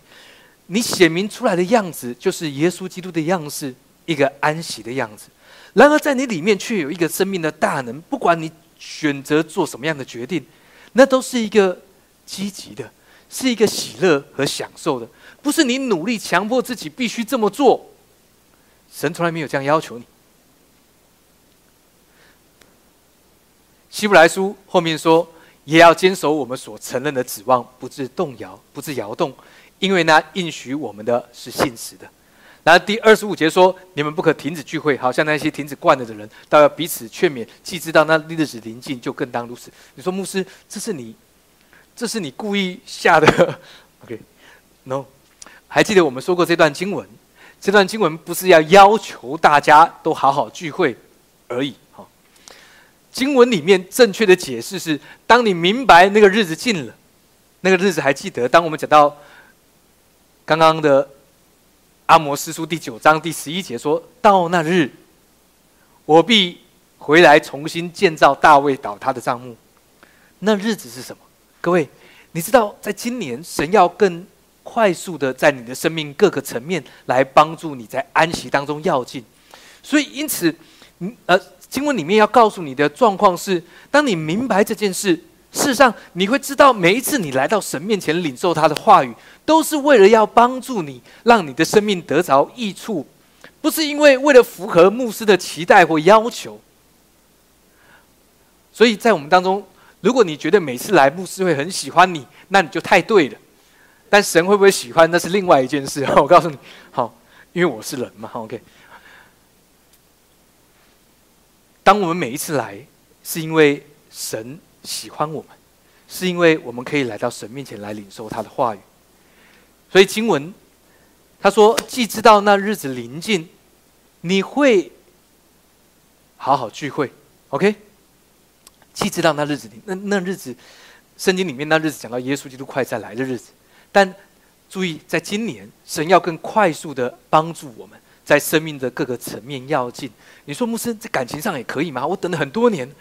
你显明出来的样子就是耶稣基督的样式，一个安息的样子。然而，在你里面却有一个生命的大能，不管你选择做什么样的决定，那都是一个积极的，是一个喜乐和享受的，不是你努力强迫自己必须这么做。神从来没有这样要求你。希伯来书后面说，也要坚守我们所承认的指望，不致动摇，不致摇动，因为那应许我们的是信实的。然后第二十五节说：“你们不可停止聚会，好像那些停止惯了的人，倒要彼此劝勉。既知道那日子临近，就更当如此。”你说牧师，这是你，这是你故意下的？OK，No，还记得我们说过这段经文？这段经文不是要要求大家都好好聚会而已。经文里面正确的解释是：当你明白那个日子近了，那个日子还记得？当我们讲到刚刚的。阿摩斯书第九章第十一节说到：“那日，我必回来重新建造大卫倒塌的帐幕。”那日子是什么？各位，你知道，在今年，神要更快速的在你的生命各个层面来帮助你在安息当中要进。所以，因此，嗯呃，经文里面要告诉你的状况是：当你明白这件事。事实上，你会知道，每一次你来到神面前领受他的话语，都是为了要帮助你，让你的生命得着益处，不是因为为了符合牧师的期待或要求。所以在我们当中，如果你觉得每次来牧师会很喜欢你，那你就太对了。但神会不会喜欢，那是另外一件事。我告诉你，好，因为我是人嘛。OK，当我们每一次来，是因为神。喜欢我们，是因为我们可以来到神面前来领受他的话语。所以经文他说：“既知道那日子临近，你会好好聚会。”OK，既知道那日子临，那那日子，圣经里面那日子讲到耶稣基督快再来的日子。但注意，在今年，神要更快速的帮助我们在生命的各个层面要进。你说牧师，在感情上也可以吗？我等了很多年，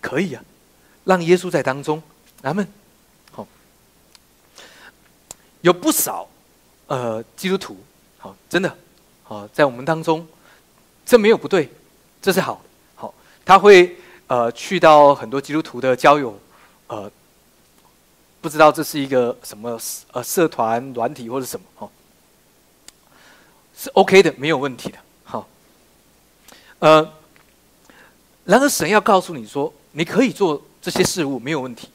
可以啊。让耶稣在当中，咱们好，有不少呃基督徒，好，真的好，在我们当中，这没有不对，这是好，好，他会呃去到很多基督徒的交友，呃，不知道这是一个什么呃社团软体或者什么哦，是 OK 的，没有问题的，好，呃，然而神要告诉你说，你可以做。这些事物没有问题，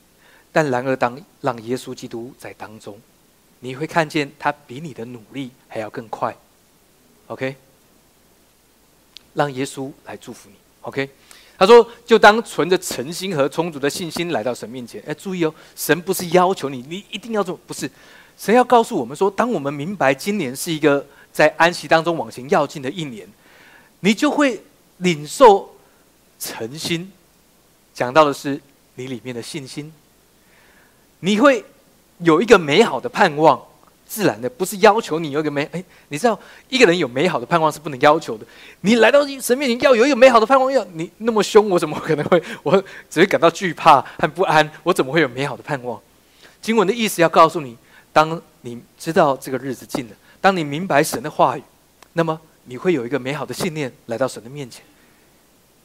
但然而当让耶稣基督在当中，你会看见他比你的努力还要更快。OK，让耶稣来祝福你。OK，他说就当存着诚心和充足的信心来到神面前。哎，注意哦，神不是要求你你一定要做，不是，神要告诉我们说，当我们明白今年是一个在安息当中往前要进的一年，你就会领受诚心。讲到的是。你里面的信心，你会有一个美好的盼望，自然的不是要求你有一个美哎，你知道一个人有美好的盼望是不能要求的。你来到神面前要有一个美好的盼望，要你那么凶，我怎么可能会？我只会感到惧怕和不安，我怎么会有美好的盼望？经文的意思要告诉你，当你知道这个日子近了，当你明白神的话语，那么你会有一个美好的信念来到神的面前，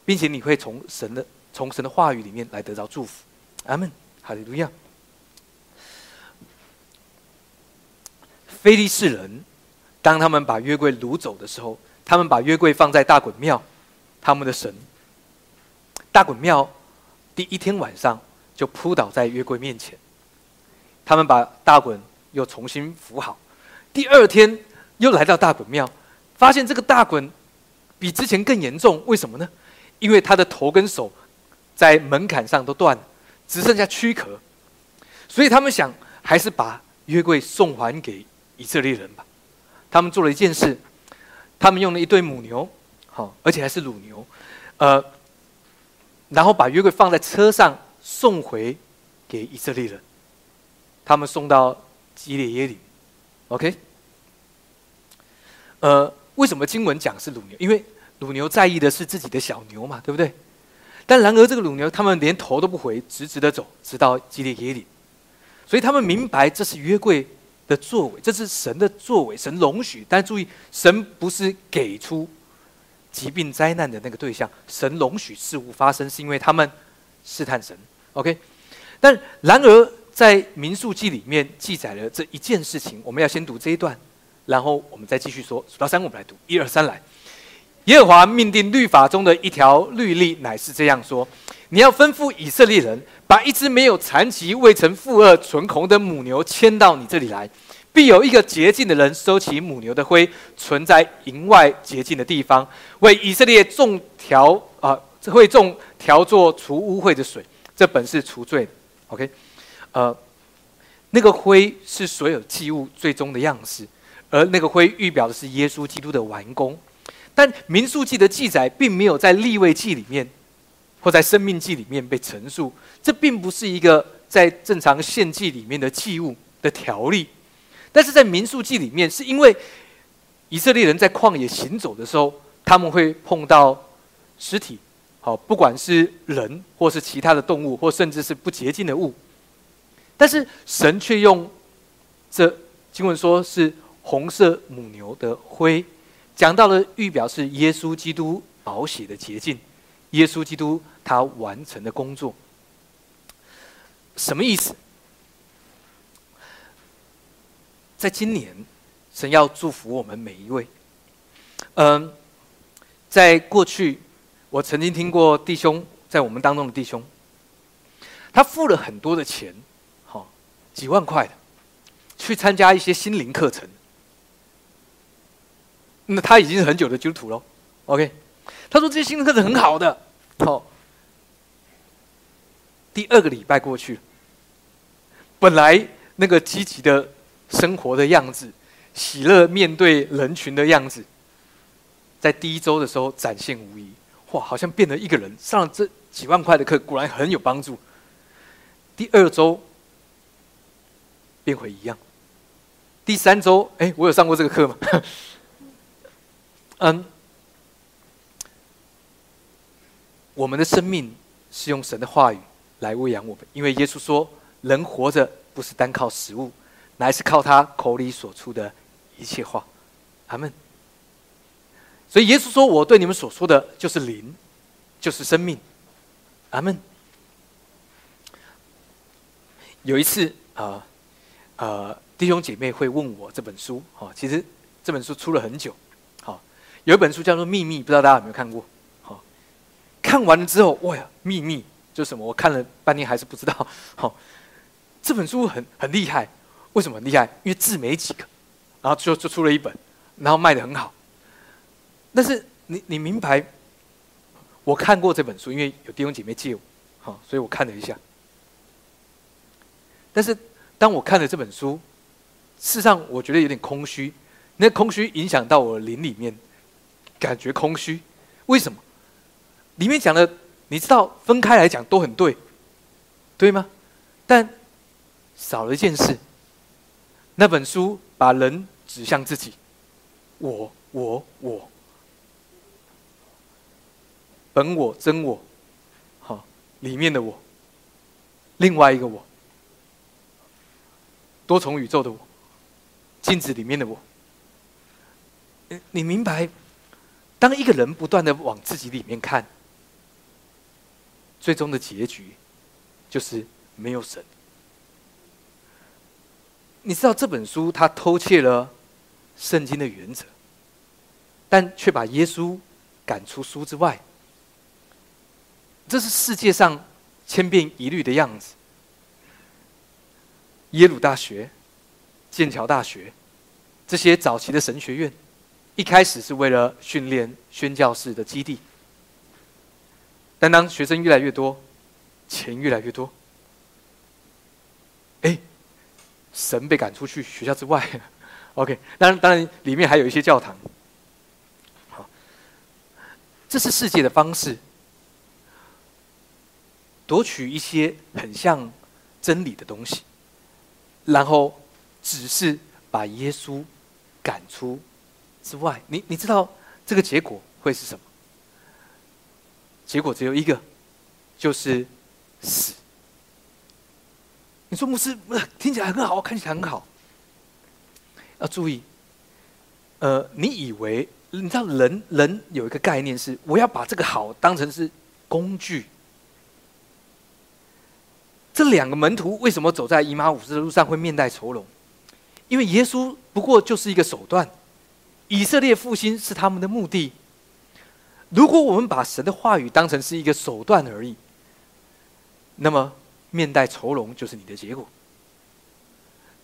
并且你会从神的。从神的话语里面来得到祝福，阿门，哈利路亚。非利士人，当他们把约柜掳走的时候，他。们把约柜放在大衮庙，他们的神。大衮庙第一天晚上就扑倒在约柜面前，他们把大衮又重新扶好。第二天又来到大衮庙，发现这个大衮比之前更严重。为什么呢？因为他的头跟手在门槛上都断了，只剩下躯壳。所以他们想，还是把约柜送还给以色列人吧。他们做了一件事，他们用了一对母牛，好，而且还是乳牛，呃，然后把约柜放在车上送回给以色列人。他们送到基列耶里，OK。呃，为什么经文讲是乳牛？因为乳牛在意的是自己的小牛嘛，对不对？但然而这个乳牛，他们连头都不回，直直的走，直到基列耶里。所以他们明白这是约柜的作为，这是神的作为，神容许。但注意，神不是给出疾病灾难的那个对象，神容许事物发生，是因为他们试探神。OK，但然而在民数记里面记载了这一件事情，我们要先读这一段，然后我们再继续说。数到三，我们来读，一二三，来。耶和华命定律法中的一条律例，乃是这样说：你要吩咐以色列人。把一只没有残疾、未曾负恶、纯红的母牛牵到你这里来，必有一个洁净的人收起母牛的灰，存在营外洁净的地方，为以色列种调啊，会种调做除污秽的水，这本是除罪。OK，呃，那个灰是所有祭物最终的样式，而那个灰预表的是耶稣基督的完工。但民数记的记载并没有在立位记里面。或在生命记里面被陈述，这并不是一个在正常献祭里面的祭物的条例，但是在民数记里面，是因为以色列人在旷野行走的时候，他们会碰到尸体，好，不管是人或是其他的动物，或甚至是不洁净的物，但是神却用这经文说是红色母牛的灰，讲到了预表是耶稣基督宝血的捷径，耶稣基督。他完成的工作什么意思？在今年，神要祝福我们每一位。嗯，在过去，我曾经听过弟兄在我们当中的弟兄，他付了很多的钱，几万块的，去参加一些心灵课程。那他已经是很久的基督徒了。OK，他说这些心灵课程很好的，好。第二个礼拜过去，本来那个积极的生活的样子，喜乐面对人群的样子，在第一周的时候展现无疑。哇，好像变了一个人。上了这几万块的课，果然很有帮助。第二周变回一样。第三周，哎，我有上过这个课吗？嗯，我们的生命是用神的话语。来喂养我们，因为耶稣说：“人活着不是单靠食物，乃是靠他口里所出的一切话。”阿门。所以耶稣说：“我对你们所说的就是灵，就是生命。”阿门。有一次啊，呃弟兄姐妹会问我这本书，哈，其实这本书出了很久，好，有一本书叫做《秘密》，不知道大家有没有看过？好，看完了之后，哇呀，《秘密》。就什么？我看了半天还是不知道。好，这本书很很厉害，为什么很厉害？因为字没几个，然后就就出了一本，然后卖的很好。但是你你明白？我看过这本书，因为有弟兄姐妹借我，好，所以我看了一下。但是当我看了这本书，事实上我觉得有点空虚，那空虚影响到我灵里面，感觉空虚。为什么？里面讲的。你知道分开来讲都很对，对吗？但少了一件事。那本书把人指向自己，我我我，本我真我，好里面的我，另外一个我，多重宇宙的我，镜子里面的我。你明白？当一个人不断的往自己里面看。最终的结局，就是没有神。你知道这本书它偷窃了圣经的原则，但却把耶稣赶出书之外。这是世界上千变一律的样子。耶鲁大学、剑桥大学这些早期的神学院，一开始是为了训练宣教士的基地，但当学生越来越多，钱越来越多，哎，神被赶出去学校之外。OK，当然，当然里面还有一些教堂。好，这是世界的方式。夺取一些很像真理的东西，然后只是把耶稣赶出之外，你你知道这个结果会是什么？结果只有一个，就是死。你说牧师，听起来很好，看起来很好。要注意，呃，你以为你知道人人有一个概念是，我要把这个好当成是工具。这两个门徒为什么走在以马五斯的路上会面带愁容？因为耶稣不过就是一个手段，以色列复兴是他们的目的。如果我们把神的话语当成是一个手段而已，那么面带愁容就是你的结果。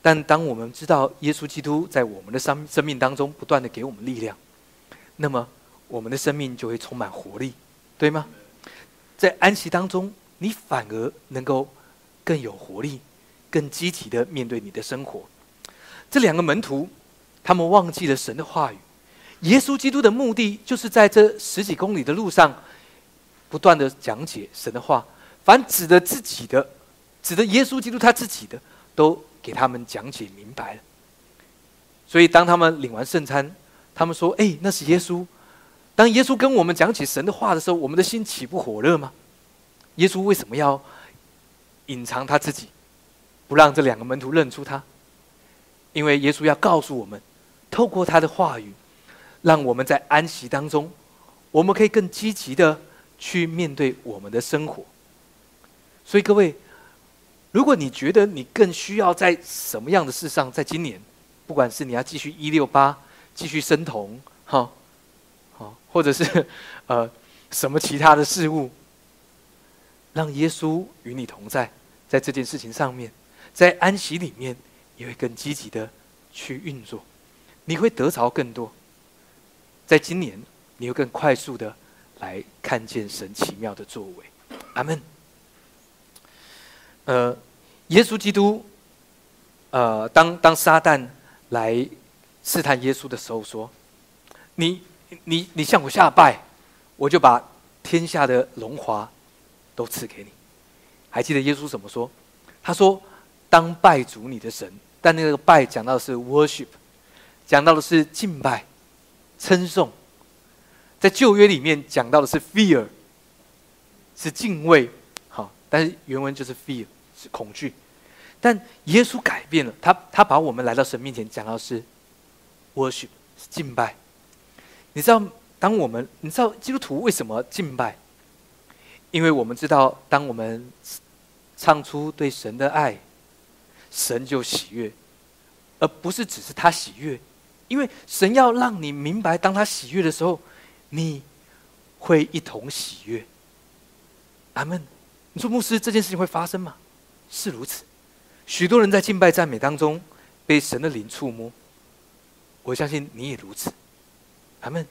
但当我们知道耶稣基督在我们的生生命当中不断的给我们力量，那么我们的生命就会充满活力，对吗？在安息当中，你反而能够。更有活力、更积极的面对你的生活。这两个门徒，他们忘记了神的话语。耶稣基督的目的，就是在这十几公里的路上，不断的讲解神的话。凡指的自己的，指的耶稣基督他自己的，都给他们讲解明白了。所以，当他们领完圣餐，他们说：“哎，那是耶稣。”当耶稣跟我们讲起神的话的时候，我们的心岂不火热吗？耶稣为什么要？隐藏他自己，不让这两个门徒认出他，因为耶稣要告诉我们，透过他的话语，让我们在安息当中，我们可以更积极的去面对我们的生活。所以各位，如果你觉得你更需要在什么样的事上，在今年，不管是你要继续一六八，继续生酮，哈，好，或者是呃什么其他的事物，让耶稣与你同在。在这件事情上面，在安息里面，也会更积极的去运作，你会得着更多。在今年，你会更快速的来看见神奇妙的作为。阿门。呃，耶稣基督，呃，当当撒旦来试探耶稣的时候，说：“你你你向我下拜，我就把天下的荣华都赐给你。”还记得耶稣怎么说？他说：“当拜主你的神。”但那个拜讲到的是 worship，讲到的是敬拜、称颂。在旧约里面讲到的是 fear，是敬畏。好，但是原文就是 fear，是恐惧。但耶稣改变了，他他把我们来到神面前，讲到是 worship，是敬拜。你知道，当我们你知道基督徒为什么敬拜？因为我们知道，当我们唱出对神的爱，神就喜悦，而不是只是他喜悦。因为神要让你明白，当他喜悦的时候，你会一同喜悦。阿门。你说牧师，这件事情会发生吗？是如此。许多人在敬拜赞美当中被神的灵触摸，我相信你也如此。阿门。